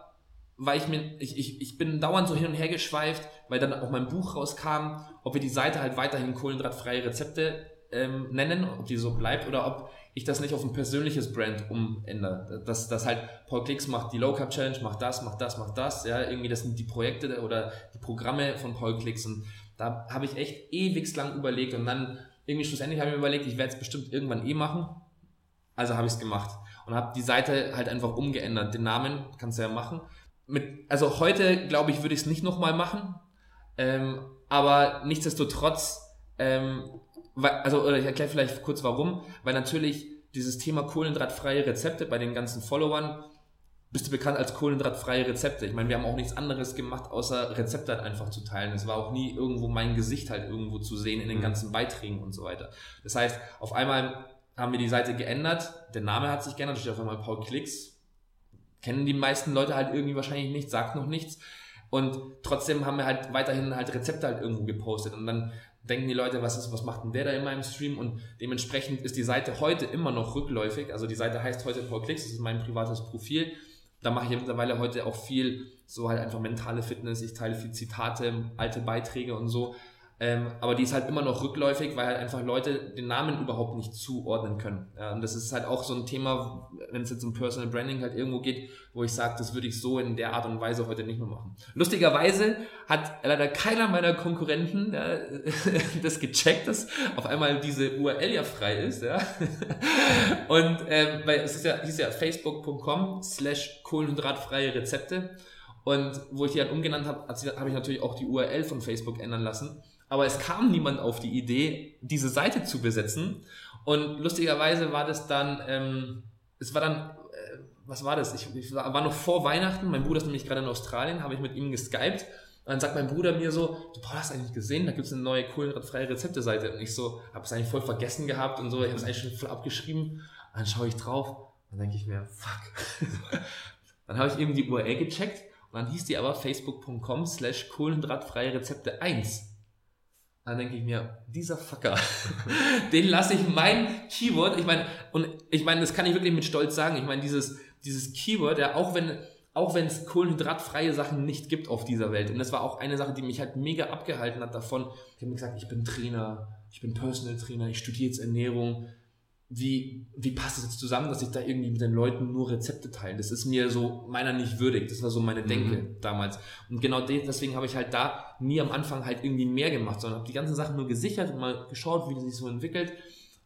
weil ich mir, ich, ich, ich bin dauernd so hin und her geschweift, weil dann auch mein Buch rauskam, ob wir die Seite halt weiterhin kohlenhydratfreie Rezepte ähm, nennen, ob die so bleibt oder ob ich das nicht auf ein persönliches Brand umändere. Dass, dass halt Paul Klicks macht die Low Carb Challenge, macht das, macht das, macht das. Ja, irgendwie das sind die Projekte oder die Programme von Paul Klicks und da habe ich echt ewig lang überlegt und dann irgendwie schlussendlich habe ich mir überlegt, ich werde es bestimmt irgendwann eh machen. Also habe ich es gemacht und habe die Seite halt einfach umgeändert. Den Namen kannst du ja machen mit, also heute, glaube ich, würde ich es nicht nochmal machen. Ähm, aber nichtsdestotrotz, ähm, also, oder ich erkläre vielleicht kurz warum, weil natürlich dieses Thema kohlenhydratfreie Rezepte bei den ganzen Followern bist du bekannt als kohlenhydratfreie Rezepte. Ich meine, wir haben auch nichts anderes gemacht, außer Rezepte halt einfach zu teilen. Es war auch nie irgendwo mein Gesicht halt irgendwo zu sehen in den mhm. ganzen Beiträgen und so weiter. Das heißt, auf einmal haben wir die Seite geändert, der Name hat sich geändert, steht auf einmal Paul Klicks, kennen die meisten Leute halt irgendwie wahrscheinlich nicht, sagt noch nichts. Und trotzdem haben wir halt weiterhin halt Rezepte halt irgendwo gepostet. Und dann denken die Leute, was ist, was macht denn der da in meinem Stream? Und dementsprechend ist die Seite heute immer noch rückläufig. Also die Seite heißt heute Paul Klicks, das ist mein privates Profil. Da mache ich mittlerweile heute auch viel, so halt einfach mentale Fitness. Ich teile viel Zitate, alte Beiträge und so. Ähm, aber die ist halt immer noch rückläufig, weil halt einfach Leute den Namen überhaupt nicht zuordnen können. Ja, und das ist halt auch so ein Thema, wenn es jetzt um Personal Branding halt irgendwo geht, wo ich sage, das würde ich so in der Art und Weise heute nicht mehr machen. Lustigerweise hat leider keiner meiner Konkurrenten ja, das gecheckt, dass auf einmal diese URL ja frei ist. Ja. Und ähm, weil es ist ja, hieß ja facebook.com slash kohlenhydratfreie Rezepte. Und wo ich die dann umgenannt habe, habe ich natürlich auch die URL von Facebook ändern lassen. Aber es kam niemand auf die Idee, diese Seite zu besetzen. Und lustigerweise war das dann, ähm, es war dann, äh, was war das? Ich, ich, war noch vor Weihnachten, mein Bruder ist nämlich gerade in Australien, habe ich mit ihm geskypt. Und dann sagt mein Bruder mir so, du Paul, hast eigentlich gesehen, da gibt es eine neue kohlenhydratfreie Rezepte-Seite. Und ich so, habe es eigentlich voll vergessen gehabt und so, ich habe es eigentlich schon voll abgeschrieben. Und dann schaue ich drauf dann denke ich mir, fuck. dann habe ich eben die URL gecheckt und dann hieß die aber facebook.com slash kohlenhydratfreie Rezepte 1. Dann denke ich mir, dieser Fucker, den lasse ich mein Keyword, ich meine, und ich meine, das kann ich wirklich mit Stolz sagen, ich meine, dieses, dieses Keyword, ja, auch wenn, auch wenn es kohlenhydratfreie Sachen nicht gibt auf dieser Welt, und das war auch eine Sache, die mich halt mega abgehalten hat davon, ich habe mir gesagt, ich bin Trainer, ich bin Personal Trainer, ich studiere jetzt Ernährung, wie, wie passt es jetzt zusammen, dass ich da irgendwie mit den Leuten nur Rezepte teile? Das ist mir so meiner nicht würdig. Das war so meine Denke mhm. damals. Und genau deswegen habe ich halt da nie am Anfang halt irgendwie mehr gemacht, sondern habe die ganzen Sachen nur gesichert und mal geschaut, wie das sich so entwickelt.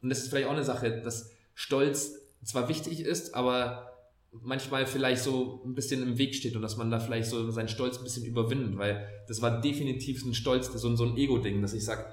Und das ist vielleicht auch eine Sache, dass Stolz zwar wichtig ist, aber manchmal vielleicht so ein bisschen im Weg steht und dass man da vielleicht so seinen Stolz ein bisschen überwindet, weil das war definitiv ein Stolz, so, so ein Ego-Ding, dass ich sage,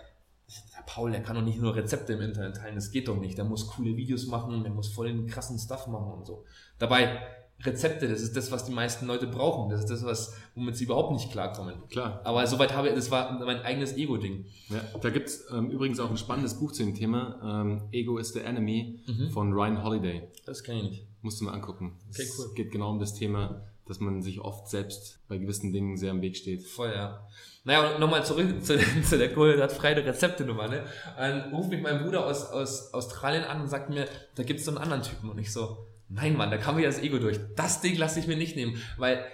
Paul, der kann doch nicht nur Rezepte im Internet teilen, das geht doch nicht. Der muss coole Videos machen, der muss voll den krassen Stuff machen und so. Dabei, Rezepte, das ist das, was die meisten Leute brauchen. Das ist das, was, womit sie überhaupt nicht klarkommen. Klar. Aber soweit habe ich, das war mein eigenes Ego-Ding. Ja, da gibt's ähm, übrigens auch ein spannendes Buch zu dem Thema, ähm, Ego is the Enemy mhm. von Ryan Holiday. Das kenne ich nicht. Musst du mal angucken. Okay, cool. Es geht genau um das Thema, dass man sich oft selbst bei gewissen Dingen sehr im Weg steht. Voll, ja. Naja, und nochmal zurück zu, zu der kohlenhydratfreie Rezepte-Nummer, ne? dann ruft mich mein Bruder aus, aus Australien an und sagt mir, da gibt's so einen anderen Typen. Und ich so, nein, Mann, da kam mir das Ego durch. Das Ding lasse ich mir nicht nehmen. Weil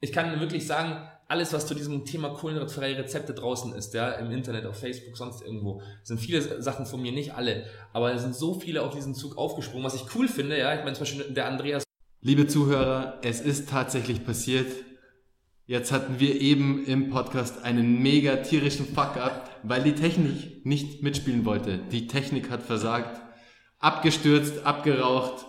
ich kann wirklich sagen, alles, was zu diesem Thema kohlenhydratfreie Rezepte draußen ist, ja, im Internet, auf Facebook, sonst irgendwo, sind viele Sachen von mir, nicht alle, aber es sind so viele auf diesen Zug aufgesprungen, was ich cool finde, ja, ich meine zum Beispiel der Andreas Liebe Zuhörer, es ist tatsächlich passiert. Jetzt hatten wir eben im Podcast einen mega tierischen Fuck-up, weil die Technik nicht mitspielen wollte. Die Technik hat versagt, abgestürzt, abgeraucht.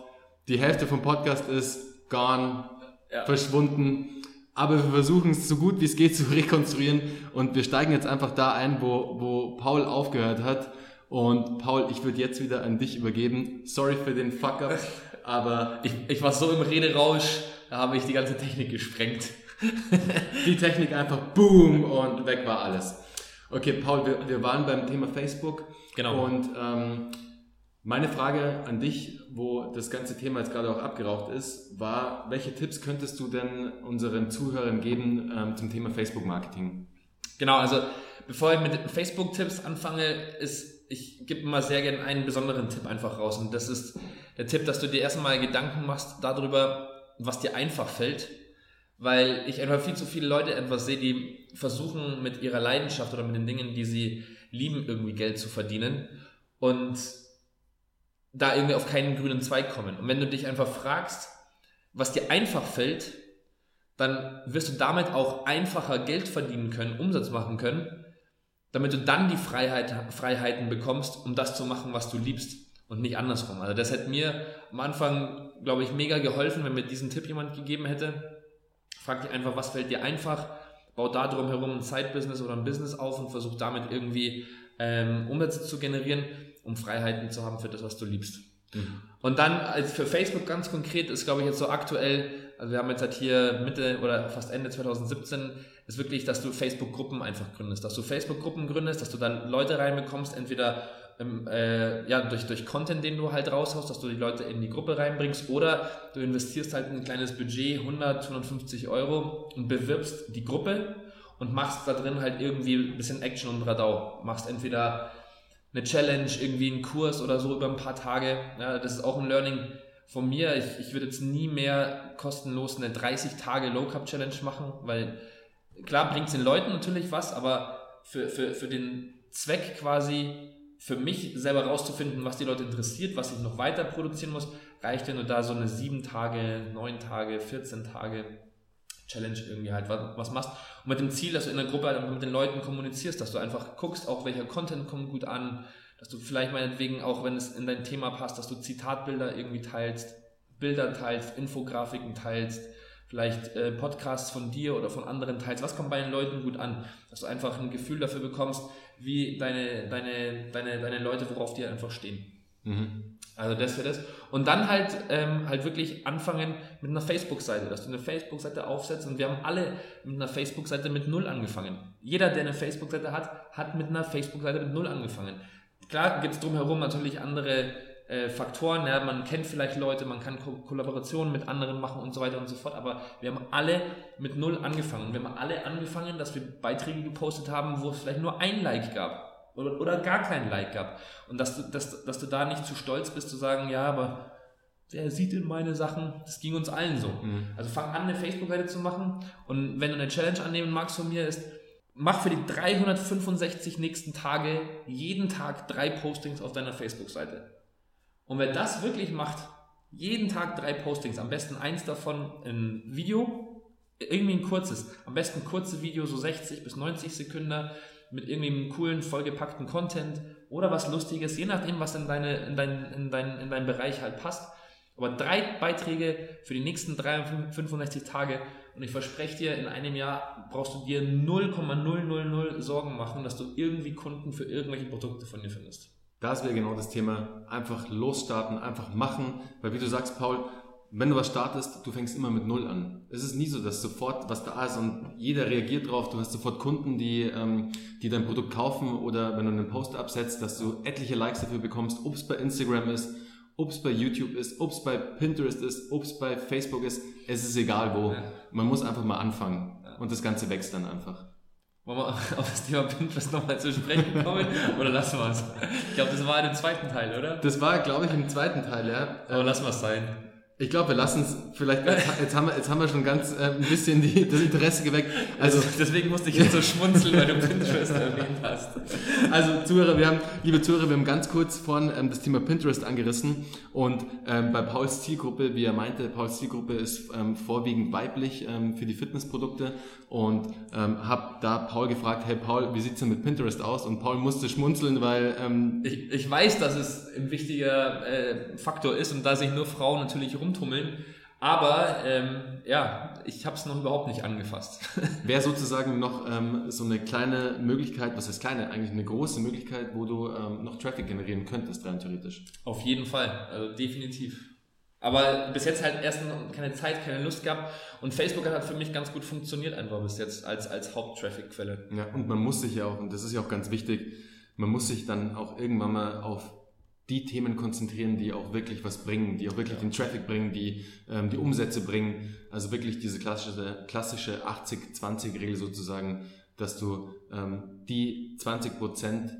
Die Hälfte vom Podcast ist gone, ja. verschwunden. Aber wir versuchen es so gut wie es geht zu rekonstruieren und wir steigen jetzt einfach da ein, wo, wo Paul aufgehört hat. Und Paul, ich würde jetzt wieder an dich übergeben. Sorry für den Fuck-up. aber ich, ich war so im Rederausch, da habe ich die ganze Technik gesprengt. die Technik einfach boom und weg war alles. Okay, Paul, wir, wir waren beim Thema Facebook. Genau. Und ähm, meine Frage an dich, wo das ganze Thema jetzt gerade auch abgeraucht ist, war, welche Tipps könntest du denn unseren Zuhörern geben ähm, zum Thema Facebook-Marketing? Genau, also bevor ich mit Facebook-Tipps anfange, ist, ich gebe immer sehr gerne einen besonderen Tipp einfach raus. Und das ist der Tipp, dass du dir erstmal Gedanken machst darüber, was dir einfach fällt. Weil ich einfach viel zu viele Leute etwas sehe, die versuchen mit ihrer Leidenschaft oder mit den Dingen, die sie lieben, irgendwie Geld zu verdienen und da irgendwie auf keinen grünen Zweig kommen. Und wenn du dich einfach fragst, was dir einfach fällt, dann wirst du damit auch einfacher Geld verdienen können, Umsatz machen können, damit du dann die Freiheit, Freiheiten bekommst, um das zu machen, was du liebst und nicht andersrum. Also das hätte mir am Anfang, glaube ich, mega geholfen, wenn mir diesen Tipp jemand gegeben hätte. Frag dich einfach, was fällt dir einfach, bau da drum herum ein Side-Business oder ein Business auf und versuch damit irgendwie ähm, Umsätze zu generieren, um Freiheiten zu haben für das, was du liebst. Mhm. Und dann als für Facebook ganz konkret ist, glaube ich, jetzt so aktuell, also wir haben jetzt halt hier Mitte oder fast Ende 2017, ist wirklich, dass du Facebook-Gruppen einfach gründest, dass du Facebook-Gruppen gründest, dass du dann Leute reinbekommst, entweder ähm, äh, ja, durch, durch Content, den du halt raushaust, dass du die Leute in die Gruppe reinbringst oder du investierst halt ein kleines Budget, 100, 150 Euro und bewirbst die Gruppe und machst da drin halt irgendwie ein bisschen Action und Radau. Machst entweder eine Challenge, irgendwie einen Kurs oder so über ein paar Tage. Ja, das ist auch ein Learning von mir. Ich, ich würde jetzt nie mehr kostenlos eine 30 Tage Low Carb Challenge machen, weil klar bringt es den Leuten natürlich was, aber für, für, für den Zweck quasi für mich selber rauszufinden, was die Leute interessiert, was ich noch weiter produzieren muss, reicht, wenn du da so eine 7 Tage, 9 Tage, 14 Tage Challenge irgendwie halt was, machst. Und mit dem Ziel, dass du in der Gruppe halt mit den Leuten kommunizierst, dass du einfach guckst, auch welcher Content kommt gut an, dass du vielleicht meinetwegen auch, wenn es in dein Thema passt, dass du Zitatbilder irgendwie teilst, Bilder teilst, Infografiken teilst, vielleicht äh, Podcasts von dir oder von anderen teilst. Was kommt bei den Leuten gut an? Dass du einfach ein Gefühl dafür bekommst, wie deine, deine, deine, deine Leute, worauf die einfach stehen. Mhm. Also das wäre das. Und dann halt, ähm, halt wirklich anfangen mit einer Facebook-Seite, dass du eine Facebook-Seite aufsetzt. Und wir haben alle mit einer Facebook-Seite mit Null angefangen. Jeder, der eine Facebook-Seite hat, hat mit einer Facebook-Seite mit Null angefangen. Klar gibt es drumherum natürlich andere äh, Faktoren. Ja, man kennt vielleicht Leute, man kann Ko Kollaborationen mit anderen machen und so weiter und so fort. Aber wir haben alle mit Null angefangen. Wir haben alle angefangen, dass wir Beiträge gepostet haben, wo es vielleicht nur ein Like gab oder, oder gar kein Like gab. Und dass du, dass, dass du da nicht zu stolz bist zu sagen, ja, aber wer sieht denn meine Sachen? Das ging uns allen so. Mhm. Also fang an, eine Facebook-Seite zu machen und wenn du eine Challenge annehmen magst von mir, ist, mach für die 365 nächsten Tage jeden Tag drei Postings auf deiner Facebook-Seite. Und wer das wirklich macht, jeden Tag drei Postings, am besten eins davon ein Video, irgendwie ein kurzes, am besten ein kurzes Video, so 60 bis 90 Sekunden, mit irgendwie einem coolen, vollgepackten Content oder was Lustiges, je nachdem, was in, deine, in, dein, in, dein, in deinen Bereich halt passt. Aber drei Beiträge für die nächsten 365 Tage und ich verspreche dir, in einem Jahr brauchst du dir 0,000 Sorgen machen, dass du irgendwie Kunden für irgendwelche Produkte von dir findest. Das wäre genau das Thema. Einfach losstarten, einfach machen. Weil wie du sagst, Paul, wenn du was startest, du fängst immer mit Null an. Es ist nie so, dass sofort was da ist und jeder reagiert drauf. Du hast sofort Kunden, die, ähm, die dein Produkt kaufen oder wenn du einen Post absetzt, dass du etliche Likes dafür bekommst, ob es bei Instagram ist, ob es bei YouTube ist, ob es bei Pinterest ist, ob es bei Facebook ist. Es ist egal wo. Man muss einfach mal anfangen und das Ganze wächst dann einfach. Wollen wir auf das Thema Pinterest nochmal zu sprechen kommen? oder lassen wir es? Ich glaube, das war in dem zweiten Teil, oder? Das war, glaube ich, im zweiten Teil, ja. Aber lassen wir es sein. Ich glaube, wir lassen es vielleicht, jetzt haben wir, jetzt haben wir schon ganz äh, ein bisschen die, das Interesse geweckt. Also, Deswegen musste ich jetzt so schmunzeln, weil du Pinterest erwähnt hast. Also Zuhörer, wir haben, liebe Zuhörer, wir haben ganz kurz vorhin ähm, das Thema Pinterest angerissen und ähm, bei Pauls Zielgruppe, wie er meinte, Pauls Zielgruppe ist ähm, vorwiegend weiblich ähm, für die Fitnessprodukte und ähm, habe da Paul gefragt, hey Paul, wie sieht's denn mit Pinterest aus? Und Paul musste schmunzeln, weil... Ähm, ich, ich weiß, dass es ein wichtiger äh, Faktor ist und da sich nur Frauen natürlich rumtummeln. Aber ähm, ja, ich habe es noch überhaupt nicht angefasst. Wäre sozusagen noch ähm, so eine kleine Möglichkeit, was heißt kleine, eigentlich eine große Möglichkeit, wo du ähm, noch Traffic generieren könntest, rein theoretisch. Auf jeden Fall, also definitiv. Aber bis jetzt halt erst keine Zeit, keine Lust gehabt. Und Facebook hat für mich ganz gut funktioniert einfach bis jetzt als, als Haupttraffic-Quelle. Ja, und man muss sich ja auch, und das ist ja auch ganz wichtig, man muss sich dann auch irgendwann mal auf die Themen konzentrieren, die auch wirklich was bringen, die auch wirklich ja. den Traffic bringen, die ähm, die Umsätze bringen. Also wirklich diese klassische, klassische 80-20-Regel sozusagen, dass du ähm, die 20 Prozent,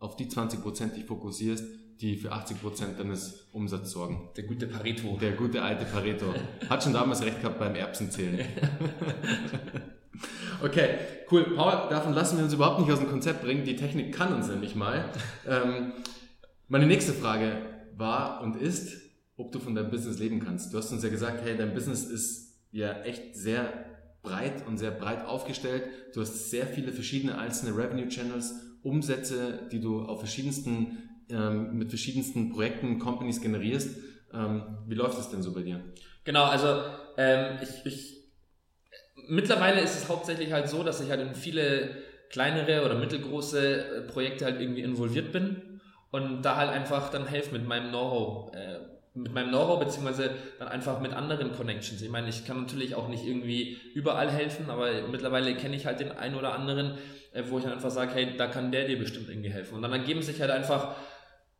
auf die 20 Prozent dich fokussierst, die für 80 Prozent deines Umsatzes sorgen. Der gute Pareto. Der gute alte Pareto. Hat schon damals recht gehabt beim Erbsenzählen. okay, cool. Paul, davon lassen wir uns überhaupt nicht aus dem Konzept bringen. Die Technik kann uns nämlich mal. Ähm, meine nächste Frage war und ist, ob du von deinem Business leben kannst. Du hast uns ja gesagt, hey, dein Business ist ja echt sehr breit und sehr breit aufgestellt. Du hast sehr viele verschiedene einzelne Revenue Channels, Umsätze, die du auf verschiedensten, ähm, mit verschiedensten Projekten, Companies generierst. Ähm, wie läuft es denn so bei dir? Genau, also ähm, ich, ich, mittlerweile ist es hauptsächlich halt so, dass ich halt in viele kleinere oder mittelgroße äh, Projekte halt irgendwie involviert bin und da halt einfach dann helfe mit meinem Know-how. Äh, mit meinem Know-how, beziehungsweise dann einfach mit anderen Connections. Ich meine, ich kann natürlich auch nicht irgendwie überall helfen, aber mittlerweile kenne ich halt den einen oder anderen, äh, wo ich dann einfach sage, hey, da kann der dir bestimmt irgendwie helfen. Und dann ergeben sich halt einfach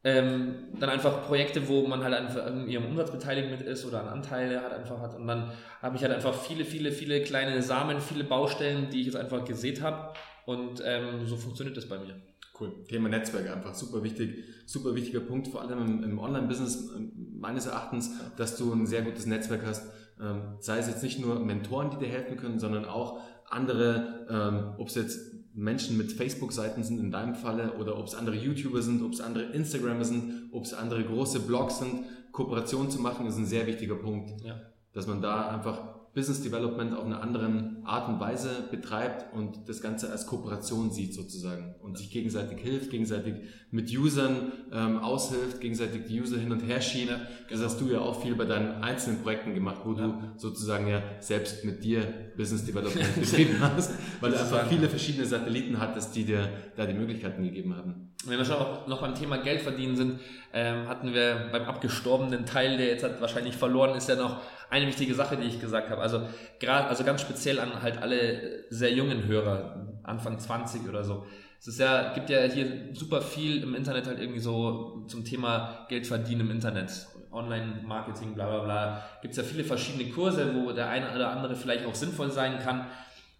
ähm, dann einfach Projekte, wo man halt einfach in ihrem Umsatz beteiligt mit ist oder an Anteile hat einfach hat. Und dann habe ich halt einfach viele, viele, viele kleine Samen, viele Baustellen, die ich jetzt einfach gesät habe. Und ähm, so funktioniert das bei mir. Cool. Thema Netzwerke einfach super wichtig, super wichtiger Punkt, vor allem im, Online-Business meines Erachtens, dass du ein sehr gutes Netzwerk hast. Ähm, sei es jetzt nicht nur Mentoren, die dir helfen können, sondern auch andere, ähm, ob es jetzt Menschen mit Facebook-Seiten sind in deinem Falle oder ob es andere YouTuber sind, ob es andere Instagramer sind, ob es andere große Blogs sind. Kooperation zu machen ist ein sehr wichtiger Punkt, ja. dass man da einfach Business Development auf eine andere Art und Weise betreibt und das Ganze als Kooperation sieht sozusagen und sich gegenseitig hilft, gegenseitig mit Usern ähm, aushilft, gegenseitig die User hin und her schiene. Das hast du ja auch viel bei deinen einzelnen Projekten gemacht, wo ja. du sozusagen ja selbst mit dir Business Development betrieben hast, weil du einfach viele verschiedene Satelliten hattest, die dir da die Möglichkeiten gegeben haben. Wenn wir schon auch noch beim Thema Geld verdienen sind, ähm, hatten wir beim abgestorbenen Teil, der jetzt hat wahrscheinlich verloren ist, ja noch eine wichtige Sache, die ich gesagt habe. Also gerade, also ganz speziell an halt alle sehr jungen Hörer, Anfang 20 oder so. Es ist ja, gibt ja hier super viel im Internet halt irgendwie so zum Thema Geld verdienen im Internet. Online-Marketing, bla bla bla. Gibt es ja viele verschiedene Kurse, wo der eine oder andere vielleicht auch sinnvoll sein kann.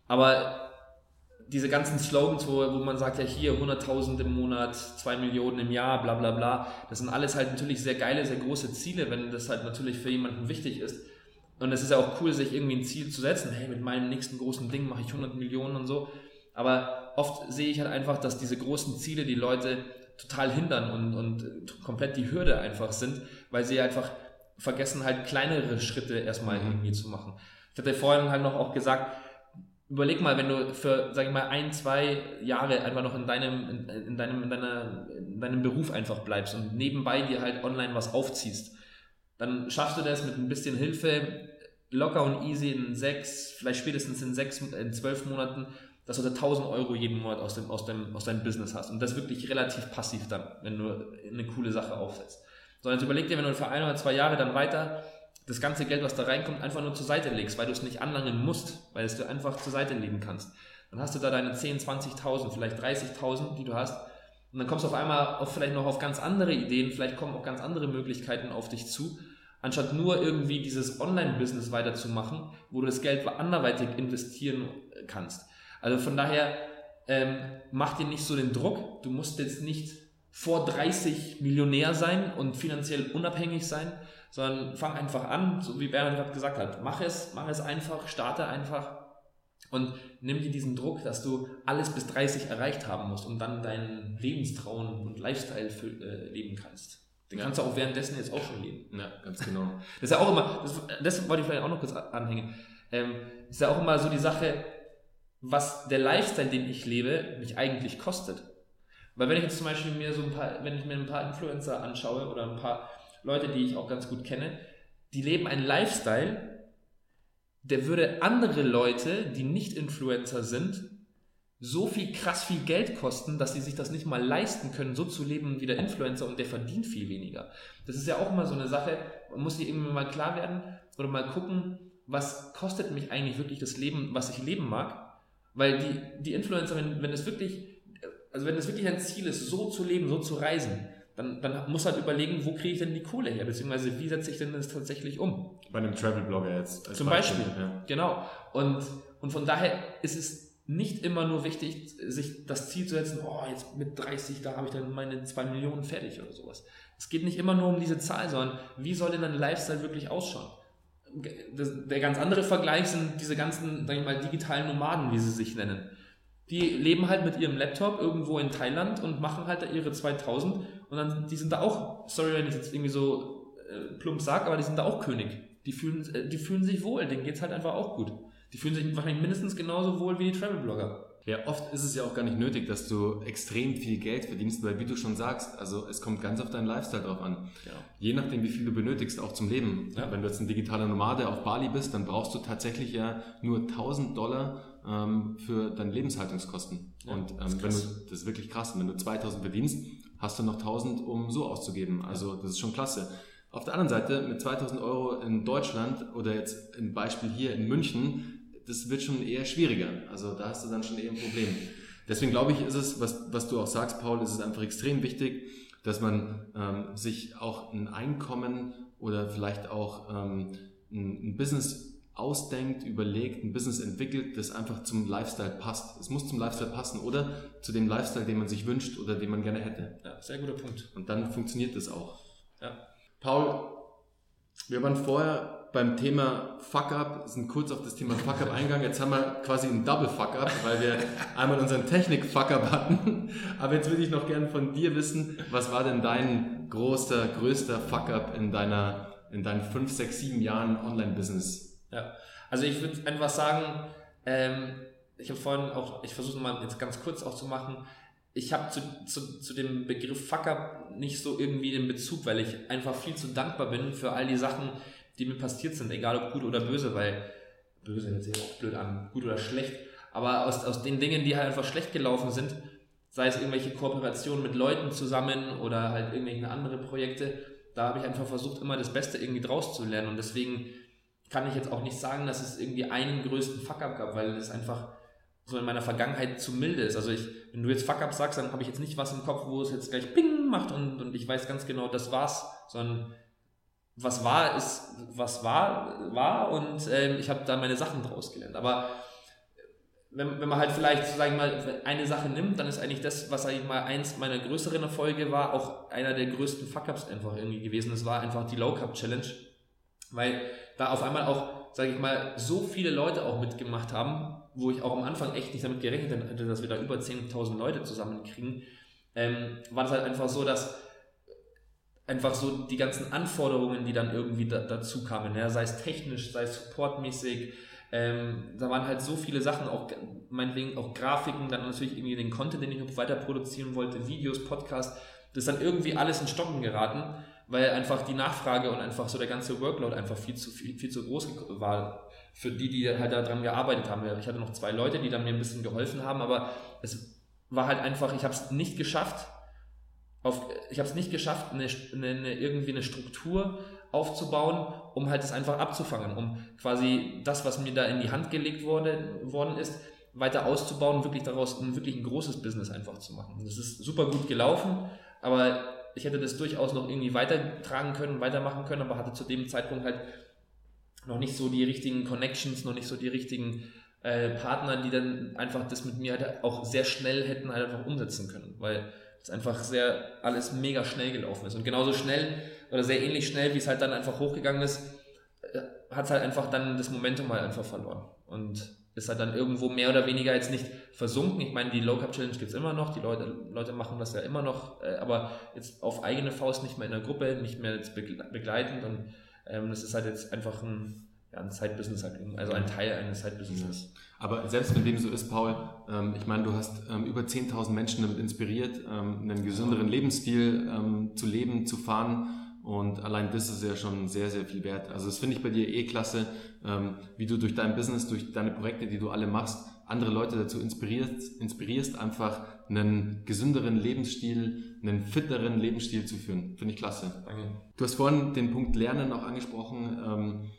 Aber diese ganzen Slogans, wo, wo man sagt, ja hier 100.000 im Monat, 2 Millionen im Jahr, bla bla bla, das sind alles halt natürlich sehr geile, sehr große Ziele, wenn das halt natürlich für jemanden wichtig ist. Und es ist ja auch cool, sich irgendwie ein Ziel zu setzen. Hey, mit meinem nächsten großen Ding mache ich 100 Millionen und so. Aber oft sehe ich halt einfach, dass diese großen Ziele die Leute total hindern und, und komplett die Hürde einfach sind, weil sie einfach vergessen halt kleinere Schritte erstmal mhm. irgendwie zu machen. Ich hatte vorhin halt noch auch gesagt, überleg mal, wenn du für, sag ich mal, ein, zwei Jahre einfach noch in deinem, in, in deinem, in deiner, in deinem Beruf einfach bleibst und nebenbei dir halt online was aufziehst dann schaffst du das mit ein bisschen Hilfe locker und easy in sechs, vielleicht spätestens in sechs, in zwölf Monaten, dass du da 1000 Euro jeden Monat aus, dem, aus, dem, aus deinem Business hast. Und das wirklich relativ passiv dann, wenn du eine coole Sache aufsetzt. Sondern jetzt überleg dir, wenn du für ein oder zwei Jahre dann weiter das ganze Geld, was da reinkommt, einfach nur zur Seite legst, weil du es nicht anlangen musst, weil es du einfach zur Seite legen kannst. Dann hast du da deine 10, 20.000, vielleicht 30.000, die du hast. Und dann kommst du auf einmal auf vielleicht noch auf ganz andere Ideen, vielleicht kommen auch ganz andere Möglichkeiten auf dich zu anstatt nur irgendwie dieses Online-Business weiterzumachen, wo du das Geld anderweitig investieren kannst. Also von daher ähm, mach dir nicht so den Druck. Du musst jetzt nicht vor 30 Millionär sein und finanziell unabhängig sein, sondern fang einfach an, so wie Bernhard gerade gesagt hat. Mach es, mach es einfach, starte einfach und nimm dir diesen Druck, dass du alles bis 30 erreicht haben musst und dann deinen Lebenstraum und Lifestyle für, äh, leben kannst. Den ja. kannst du auch währenddessen jetzt auch schon leben. Ja, ganz genau. Das ist ja auch immer, das, das wollte ich vielleicht auch noch kurz anhängen. Ähm, ist ja auch immer so die Sache, was der Lifestyle, den ich lebe, mich eigentlich kostet. Weil wenn ich jetzt zum Beispiel mir so ein paar, wenn ich mir ein paar Influencer anschaue oder ein paar Leute, die ich auch ganz gut kenne, die leben einen Lifestyle, der würde andere Leute, die nicht Influencer sind, so viel krass viel Geld kosten, dass sie sich das nicht mal leisten können, so zu leben wie der Influencer und der verdient viel weniger. Das ist ja auch immer so eine Sache, man muss sich irgendwie mal klar werden oder mal gucken, was kostet mich eigentlich wirklich das Leben, was ich leben mag. Weil die, die Influencer, wenn, wenn es wirklich, also wenn es wirklich ein Ziel ist, so zu leben, so zu reisen, dann, dann muss halt überlegen, wo kriege ich denn die Kohle her, beziehungsweise wie setze ich denn das tatsächlich um. Bei einem Travel-Blogger jetzt. Zum Beispiel, Beispiel ja. genau. Und, und von daher ist es nicht immer nur wichtig, sich das Ziel zu setzen, oh, jetzt mit 30, da habe ich dann meine 2 Millionen fertig oder sowas. Es geht nicht immer nur um diese Zahl, sondern wie soll denn dein Lifestyle wirklich ausschauen? der ganz andere Vergleich sind diese ganzen, sag ich mal, digitalen Nomaden, wie sie sich nennen. Die leben halt mit ihrem Laptop irgendwo in Thailand und machen halt da ihre 2000 und dann, die sind da auch, sorry, wenn ich jetzt irgendwie so äh, plump sag, aber die sind da auch König. Die fühlen, äh, die fühlen sich wohl, denen geht's halt einfach auch gut. Die fühlen sich wahrscheinlich mindestens genauso wohl wie die Travel-Blogger. Ja, oft ist es ja auch gar nicht nötig, dass du extrem viel Geld verdienst, weil wie du schon sagst, also es kommt ganz auf deinen Lifestyle drauf an. Ja. Je nachdem, wie viel du benötigst, auch zum Leben. Ja. Wenn du jetzt ein digitaler Nomade auf Bali bist, dann brauchst du tatsächlich ja nur 1000 Dollar ähm, für deine Lebenshaltungskosten. Ja, und ähm, wenn du, das ist wirklich krass, wenn du 2000 verdienst, hast du noch 1000, um so auszugeben. Also das ist schon klasse. Auf der anderen Seite, mit 2000 Euro in Deutschland oder jetzt im Beispiel hier in München, das wird schon eher schwieriger. Also da hast du dann schon eher ein Problem. Deswegen glaube ich, ist es, was, was du auch sagst, Paul, ist es einfach extrem wichtig, dass man ähm, sich auch ein Einkommen oder vielleicht auch ähm, ein, ein Business ausdenkt, überlegt, ein Business entwickelt, das einfach zum Lifestyle passt. Es muss zum Lifestyle passen oder zu dem Lifestyle, den man sich wünscht oder den man gerne hätte. Ja, sehr guter Punkt. Und dann funktioniert das auch. Ja. Paul, wir waren vorher beim Thema Fuck-Up, sind kurz auf das Thema Fuck-Up eingegangen. Jetzt haben wir quasi einen Double Fuck-Up, weil wir einmal unseren Technik-Fuck-Up hatten. Aber jetzt würde ich noch gerne von dir wissen, was war denn dein großer, größter Fuck-Up in deiner, in deinen fünf, sechs, sieben Jahren Online-Business? Ja, also ich würde einfach sagen, ähm, ich habe vorhin auch, ich versuche mal jetzt ganz kurz auch zu machen, ich habe zu, zu, zu dem Begriff Fuck-Up nicht so irgendwie den Bezug, weil ich einfach viel zu dankbar bin für all die Sachen, die mir passiert sind, egal ob gut oder böse, weil böse hört sich auch blöd an, gut oder schlecht, aber aus, aus den Dingen, die halt einfach schlecht gelaufen sind, sei es irgendwelche Kooperationen mit Leuten zusammen oder halt irgendwelche andere Projekte, da habe ich einfach versucht, immer das Beste irgendwie draus zu lernen und deswegen kann ich jetzt auch nicht sagen, dass es irgendwie einen größten Fuck-up gab, weil es einfach so in meiner Vergangenheit zu milde ist. Also ich, wenn du jetzt Fuck-up sagst, dann habe ich jetzt nicht was im Kopf, wo es jetzt gleich Ping macht und, und ich weiß ganz genau, das war's, sondern was war, ist, was war, war und ähm, ich habe da meine Sachen draus gelernt. Aber wenn, wenn man halt vielleicht, sag ich mal, eine Sache nimmt, dann ist eigentlich das, was, sag ich mal, eins meiner größeren Erfolge war, auch einer der größten Fuck-Ups einfach irgendwie gewesen. Das war einfach die Low-Cup-Challenge. Weil da auf einmal auch, sage ich mal, so viele Leute auch mitgemacht haben, wo ich auch am Anfang echt nicht damit gerechnet hätte, dass wir da über 10.000 Leute zusammenkriegen, ähm, war das halt einfach so, dass einfach so die ganzen Anforderungen, die dann irgendwie da, dazu kamen, ja, sei es technisch, sei es supportmäßig, ähm, da waren halt so viele Sachen, auch meinetwegen auch Grafiken, dann natürlich irgendwie den Content, den ich noch weiter produzieren wollte, Videos, Podcasts, das ist dann irgendwie alles in Stocken geraten weil einfach die Nachfrage und einfach so der ganze Workload einfach viel zu, viel, viel zu groß war für die, die halt daran gearbeitet haben. Ich hatte noch zwei Leute, die dann mir ein bisschen geholfen haben, aber es war halt einfach, ich habe es nicht geschafft, auf, ich habe es nicht geschafft, eine, eine, irgendwie eine Struktur aufzubauen, um halt das einfach abzufangen, um quasi das, was mir da in die Hand gelegt wurde, worden ist, weiter auszubauen, wirklich daraus ein wirklich ein großes Business einfach zu machen. Das ist super gut gelaufen, aber ich hätte das durchaus noch irgendwie weitertragen können, weitermachen können, aber hatte zu dem Zeitpunkt halt noch nicht so die richtigen Connections, noch nicht so die richtigen äh, Partner, die dann einfach das mit mir halt auch sehr schnell hätten halt einfach umsetzen können, weil es einfach sehr alles mega schnell gelaufen ist. Und genauso schnell oder sehr ähnlich schnell, wie es halt dann einfach hochgegangen ist, äh, hat es halt einfach dann das Momentum halt einfach verloren. Und ist halt dann irgendwo mehr oder weniger jetzt nicht versunken. Ich meine, die Low Cup Challenge gibt es immer noch, die Leute, Leute machen das ja immer noch, äh, aber jetzt auf eigene Faust nicht mehr in der Gruppe, nicht mehr jetzt begleitend und ähm, das ist halt jetzt einfach ein, ja, ein Side-Business, halt, also ein Teil eines Side-Businesses. Aber selbst wenn dem so ist, Paul, ähm, ich meine, du hast ähm, über 10.000 Menschen damit inspiriert, ähm, einen gesünderen Lebensstil zu leben, zu fahren und allein das ist ja schon sehr, sehr viel wert. Also das finde ich bei dir eh klasse, wie du durch dein Business, durch deine Projekte, die du alle machst, andere Leute dazu inspirierst, inspirierst einfach einen gesünderen Lebensstil, einen fitteren Lebensstil zu führen. Finde ich klasse. Danke. Du hast vorhin den Punkt Lernen auch angesprochen.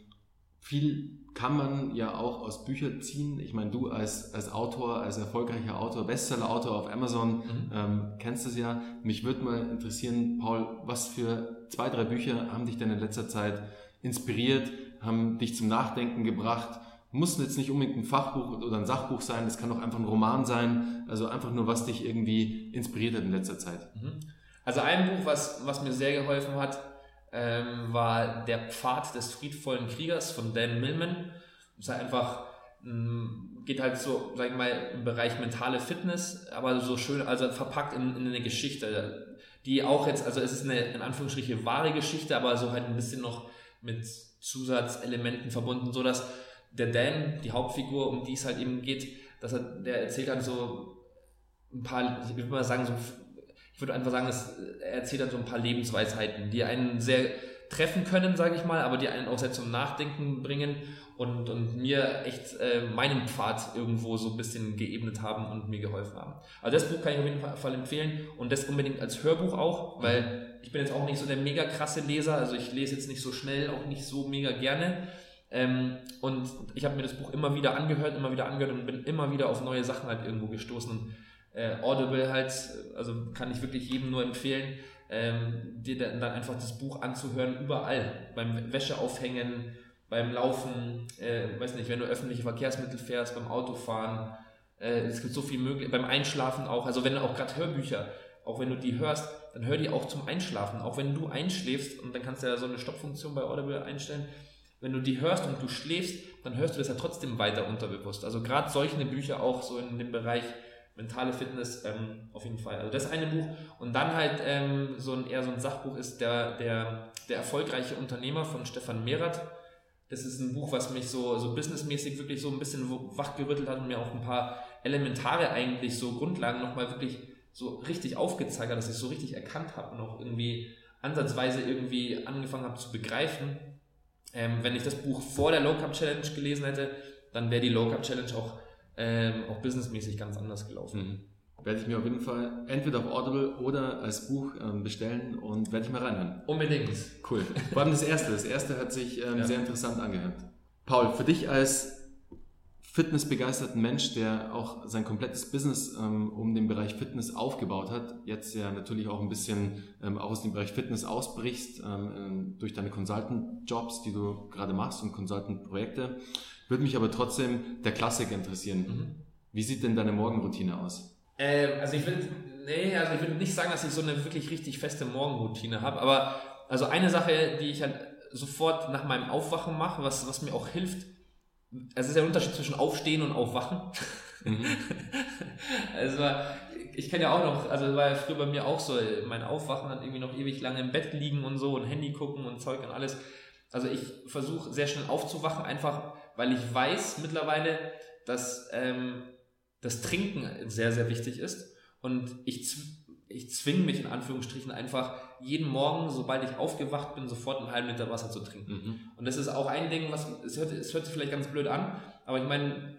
Viel kann man ja auch aus Büchern ziehen. Ich meine, du als, als Autor, als erfolgreicher Autor, Bestseller-Autor auf Amazon, mhm. ähm, kennst es ja. Mich würde mal interessieren, Paul, was für zwei, drei Bücher haben dich denn in letzter Zeit inspiriert, haben dich zum Nachdenken gebracht? Muss jetzt nicht unbedingt ein Fachbuch oder ein Sachbuch sein, das kann auch einfach ein Roman sein. Also einfach nur, was dich irgendwie inspiriert hat in letzter Zeit. Mhm. Also ein Buch, was, was mir sehr geholfen hat, ähm, war Der Pfad des friedvollen Kriegers von Dan Millman. Das ist halt einfach, mm, geht halt so, sag ich mal, im Bereich mentale Fitness, aber so schön, also verpackt in, in eine Geschichte, die auch jetzt, also es ist eine in Anführungsstriche wahre Geschichte, aber so halt ein bisschen noch mit Zusatzelementen verbunden, so dass der Dan, die Hauptfigur, um die es halt eben geht, dass er, der erzählt dann so ein paar, ich würde mal sagen, so ich würde einfach sagen, dass er erzählt dann so ein paar Lebensweisheiten, die einen sehr treffen können, sage ich mal, aber die einen auch sehr zum Nachdenken bringen und, und mir echt äh, meinen Pfad irgendwo so ein bisschen geebnet haben und mir geholfen haben. Also das Buch kann ich auf jeden Fall empfehlen und das unbedingt als Hörbuch auch, weil ich bin jetzt auch nicht so der mega krasse Leser, also ich lese jetzt nicht so schnell, auch nicht so mega gerne. Ähm, und ich habe mir das Buch immer wieder angehört, immer wieder angehört und bin immer wieder auf neue Sachen halt irgendwo gestoßen. Und, äh, Audible halt, also kann ich wirklich jedem nur empfehlen, ähm, dir dann einfach das Buch anzuhören, überall. Beim Wäscheaufhängen, beim Laufen, äh, weiß nicht, wenn du öffentliche Verkehrsmittel fährst, beim Autofahren. Äh, es gibt so viel möglich, beim Einschlafen auch. Also wenn du auch gerade Hörbücher, auch wenn du die hörst, dann hör die auch zum Einschlafen. Auch wenn du einschläfst und dann kannst du ja so eine Stoppfunktion bei Audible einstellen. Wenn du die hörst und du schläfst, dann hörst du das ja trotzdem weiter unterbewusst. Also gerade solche Bücher auch so in dem Bereich mentale Fitness ähm, auf jeden Fall. Also das eine Buch und dann halt ähm, so ein eher so ein Sachbuch ist der der der erfolgreiche Unternehmer von Stefan Mehrath. Das ist ein Buch, was mich so so businessmäßig wirklich so ein bisschen wachgerüttelt hat und mir auch ein paar elementare eigentlich so Grundlagen nochmal wirklich so richtig aufgezeigt hat, dass ich so richtig erkannt habe und auch irgendwie ansatzweise irgendwie angefangen habe zu begreifen. Ähm, wenn ich das Buch vor der Low Carb Challenge gelesen hätte, dann wäre die Low Carb Challenge auch ähm, auch businessmäßig ganz anders gelaufen. Mhm. Werde ich mir auf jeden Fall entweder auf Audible oder als Buch ähm, bestellen und werde ich mal reinhören. Unbedingt. Cool. Vor allem das erste. Das erste hat sich ähm, ja. sehr interessant angehört. Paul, für dich als fitnessbegeisterten Mensch, der auch sein komplettes Business ähm, um den Bereich Fitness aufgebaut hat, jetzt ja natürlich auch ein bisschen ähm, auch aus dem Bereich Fitness ausbrichst ähm, ähm durch deine Consultant-Jobs, die du gerade machst und Consultant-Projekte. Würde mich aber trotzdem der Klassik interessieren. Mhm. Wie sieht denn deine Morgenroutine aus? Ähm, also ich würde nee, also ich würde nicht sagen, dass ich so eine wirklich richtig feste Morgenroutine habe, aber also eine Sache, die ich halt sofort nach meinem Aufwachen mache, was, was mir auch hilft, also es ist der Unterschied zwischen Aufstehen und Aufwachen. Mhm. also ich kenne ja auch noch, also war ja früher bei mir auch so, mein Aufwachen dann irgendwie noch ewig lange im Bett liegen und so und Handy gucken und Zeug und alles. Also ich versuche sehr schnell aufzuwachen, einfach weil ich weiß mittlerweile, dass ähm, das Trinken sehr, sehr wichtig ist. Und ich, ich zwinge mich in Anführungsstrichen einfach jeden Morgen, sobald ich aufgewacht bin, sofort einen halben Liter Wasser zu trinken. Mhm. Und das ist auch ein Ding, was es hört, es hört sich vielleicht ganz blöd an, aber ich meine,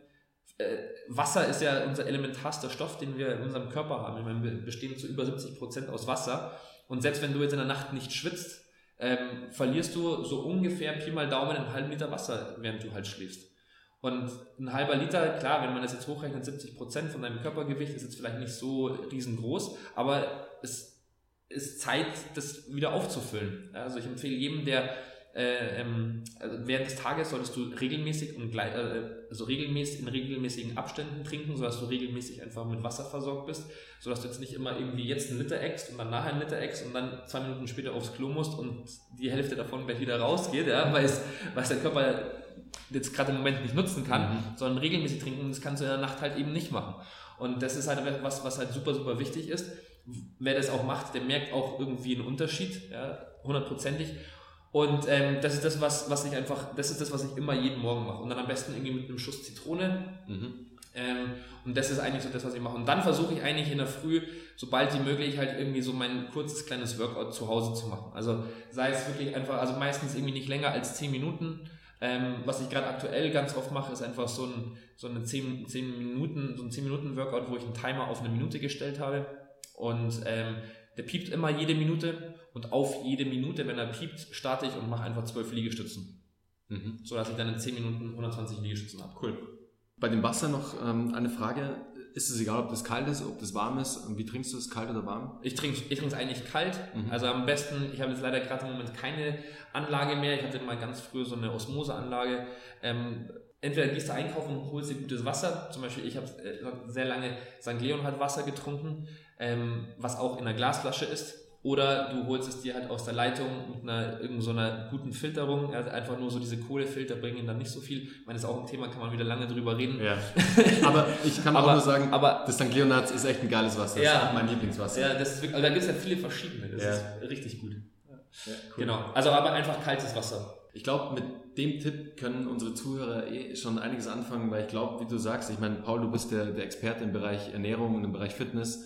äh, Wasser ist ja unser elementarster Stoff, den wir in unserem Körper haben. Ich meine, wir bestehen zu über 70 Prozent aus Wasser. Und selbst wenn du jetzt in der Nacht nicht schwitzt, ähm, verlierst du so ungefähr Pi mal Daumen einen halben Liter Wasser, während du halt schläfst. Und ein halber Liter, klar, wenn man das jetzt hochrechnet, 70 Prozent von deinem Körpergewicht ist jetzt vielleicht nicht so riesengroß, aber es ist Zeit, das wieder aufzufüllen. Also ich empfehle jedem, der äh, ähm, also während des Tages solltest du regelmäßig und gleich, äh, also regelmäßig in regelmäßigen Abständen trinken, sodass du regelmäßig einfach mit Wasser versorgt bist, sodass du jetzt nicht immer irgendwie jetzt einen Liter eckst und dann nachher einen Liter eckst und dann zwei Minuten später aufs Klo musst und die Hälfte davon gleich wieder rausgeht, ja, weil, es, weil es der Körper jetzt gerade im Moment nicht nutzen kann, mhm. sondern regelmäßig trinken, das kannst du in der Nacht halt eben nicht machen. Und das ist halt was, was halt super, super wichtig ist. Wer das auch macht, der merkt auch irgendwie einen Unterschied, ja, hundertprozentig. Und ähm, das ist das, was, was ich einfach, das ist das, was ich immer jeden Morgen mache. Und dann am besten irgendwie mit einem Schuss Zitrone. Mhm. Ähm, und das ist eigentlich so das, was ich mache. Und dann versuche ich eigentlich in der Früh, sobald wie möglich, halt irgendwie so mein kurzes kleines Workout zu Hause zu machen. Also sei es wirklich einfach, also meistens irgendwie nicht länger als 10 Minuten. Ähm, was ich gerade aktuell ganz oft mache, ist einfach so ein, so eine 10, 10 Minuten, so ein 10 Minuten Workout, wo ich einen Timer auf eine Minute gestellt habe. Und ähm, der piept immer jede Minute und auf jede Minute, wenn er piept, starte ich und mache einfach 12 Liegestützen. Mhm. So dass ich dann in 10 Minuten 120 Liegestützen habe. Cool. Bei dem Wasser noch ähm, eine Frage. Ist es egal, ob das kalt ist, ob das warm ist? Wie trinkst du es, kalt oder warm? Ich trinke ich es eigentlich kalt. Mhm. Also am besten, ich habe jetzt leider gerade im Moment keine Anlage mehr. Ich hatte mal ganz früh so eine Osmoseanlage. Ähm, entweder gehst du einkaufen und holst dir gutes Wasser. Zum Beispiel, ich habe äh, sehr lange St. Leonhard Wasser getrunken, ähm, was auch in einer Glasflasche ist. Oder du holst es dir halt aus der Leitung mit einer irgend so einer guten Filterung. Also einfach nur so diese Kohlefilter bringen dann nicht so viel. Ich meine, das ist auch ein Thema, kann man wieder lange drüber reden. Ja. Aber ich kann aber, auch nur sagen, aber, das St. Leonards ist echt ein geiles Wasser. Ja, das ist mein Lieblingswasser. Ja, das ist wirklich, also da gibt es ja viele verschiedene. Das ja. ist richtig gut. Ja, cool. Genau. Also aber einfach kaltes Wasser. Ich glaube, mit dem Tipp können unsere Zuhörer eh schon einiges anfangen, weil ich glaube, wie du sagst, ich meine, Paul, du bist der, der Experte im Bereich Ernährung und im Bereich Fitness.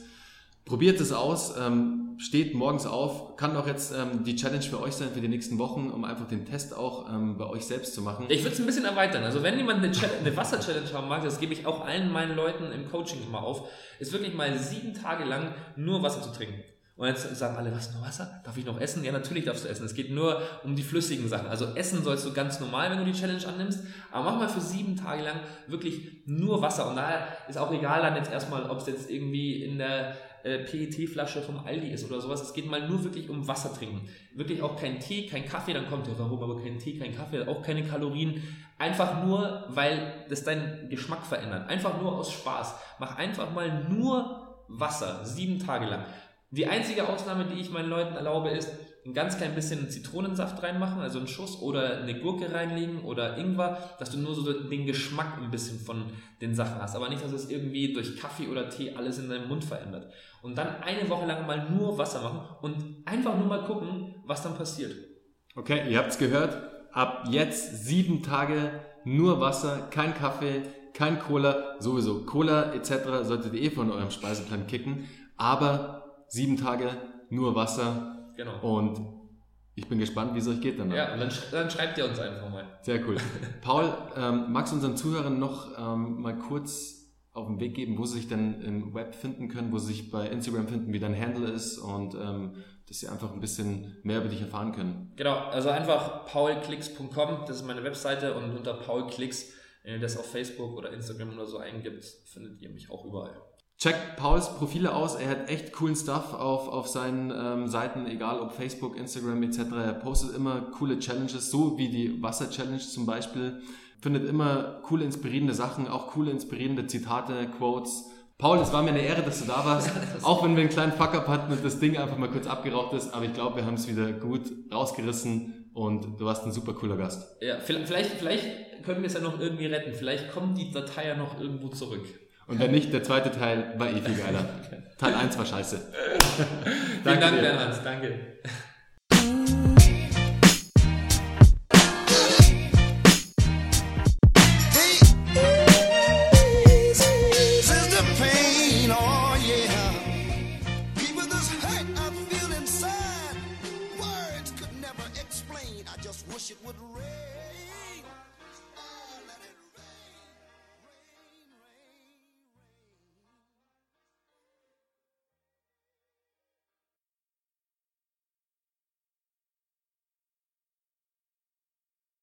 Probiert es aus, ähm, steht morgens auf, kann auch jetzt ähm, die Challenge für euch sein für die nächsten Wochen, um einfach den Test auch ähm, bei euch selbst zu machen. Ich würde es ein bisschen erweitern. Also wenn jemand eine, eine Wasser-Challenge haben mag, das gebe ich auch allen meinen Leuten im Coaching immer auf, ist wirklich mal sieben Tage lang nur Wasser zu trinken. Und jetzt sagen alle, was, nur Wasser? Darf ich noch essen? Ja, natürlich darfst du essen. Es geht nur um die flüssigen Sachen. Also essen sollst du ganz normal, wenn du die Challenge annimmst. Aber mach mal für sieben Tage lang wirklich nur Wasser. Und daher ist auch egal dann jetzt erstmal, ob es jetzt irgendwie in der äh, PET-Flasche vom Aldi ist oder sowas. Es geht mal nur wirklich um Wasser trinken. Wirklich auch kein Tee, kein Kaffee. Dann kommt ja, warum aber kein Tee, kein Kaffee, auch keine Kalorien. Einfach nur, weil das deinen Geschmack verändert. Einfach nur aus Spaß. Mach einfach mal nur Wasser, sieben Tage lang. Die einzige Ausnahme, die ich meinen Leuten erlaube, ist, ein ganz klein bisschen Zitronensaft reinmachen, also einen Schuss oder eine Gurke reinlegen oder Ingwer, dass du nur so den Geschmack ein bisschen von den Sachen hast. Aber nicht, dass es irgendwie durch Kaffee oder Tee alles in deinem Mund verändert. Und dann eine Woche lang mal nur Wasser machen und einfach nur mal gucken, was dann passiert. Okay, ihr habt es gehört. Ab jetzt sieben Tage nur Wasser, kein Kaffee, kein Cola, sowieso Cola etc. solltet ihr eh von eurem Speiseplan kicken. Aber sieben Tage nur Wasser. Genau. Und ich bin gespannt, wie es euch geht dann. Ja, dann, dann schreibt ihr uns einfach mal. Sehr cool. Paul, ähm, magst du unseren Zuhörern noch ähm, mal kurz auf den Weg geben, wo sie sich denn im Web finden können, wo sie sich bei Instagram finden, wie dein Handle ist und ähm, dass sie einfach ein bisschen mehr über dich erfahren können. Genau, also einfach paulklicks.com, das ist meine Webseite und unter paulklicks, wenn ihr das auf Facebook oder Instagram oder so eingibt, findet ihr mich auch überall. Checkt Pauls Profile aus, er hat echt coolen Stuff auf, auf seinen ähm, Seiten, egal ob Facebook, Instagram etc. Er postet immer coole Challenges, so wie die Wasser-Challenge zum Beispiel. Findet immer coole, inspirierende Sachen, auch coole, inspirierende Zitate, Quotes. Paul, es war mir eine Ehre, dass du da warst. auch wenn wir einen kleinen Fuck-up hatten und das Ding einfach mal kurz abgeraucht ist, aber ich glaube, wir haben es wieder gut rausgerissen und du warst ein super cooler Gast. Ja, vielleicht, vielleicht können wir es ja noch irgendwie retten. Vielleicht kommt die Datei ja noch irgendwo zurück. Und wenn nicht, der zweite Teil war eh viel geiler. Teil 1 war scheiße. Vielen Dank, Bernhard. Danke.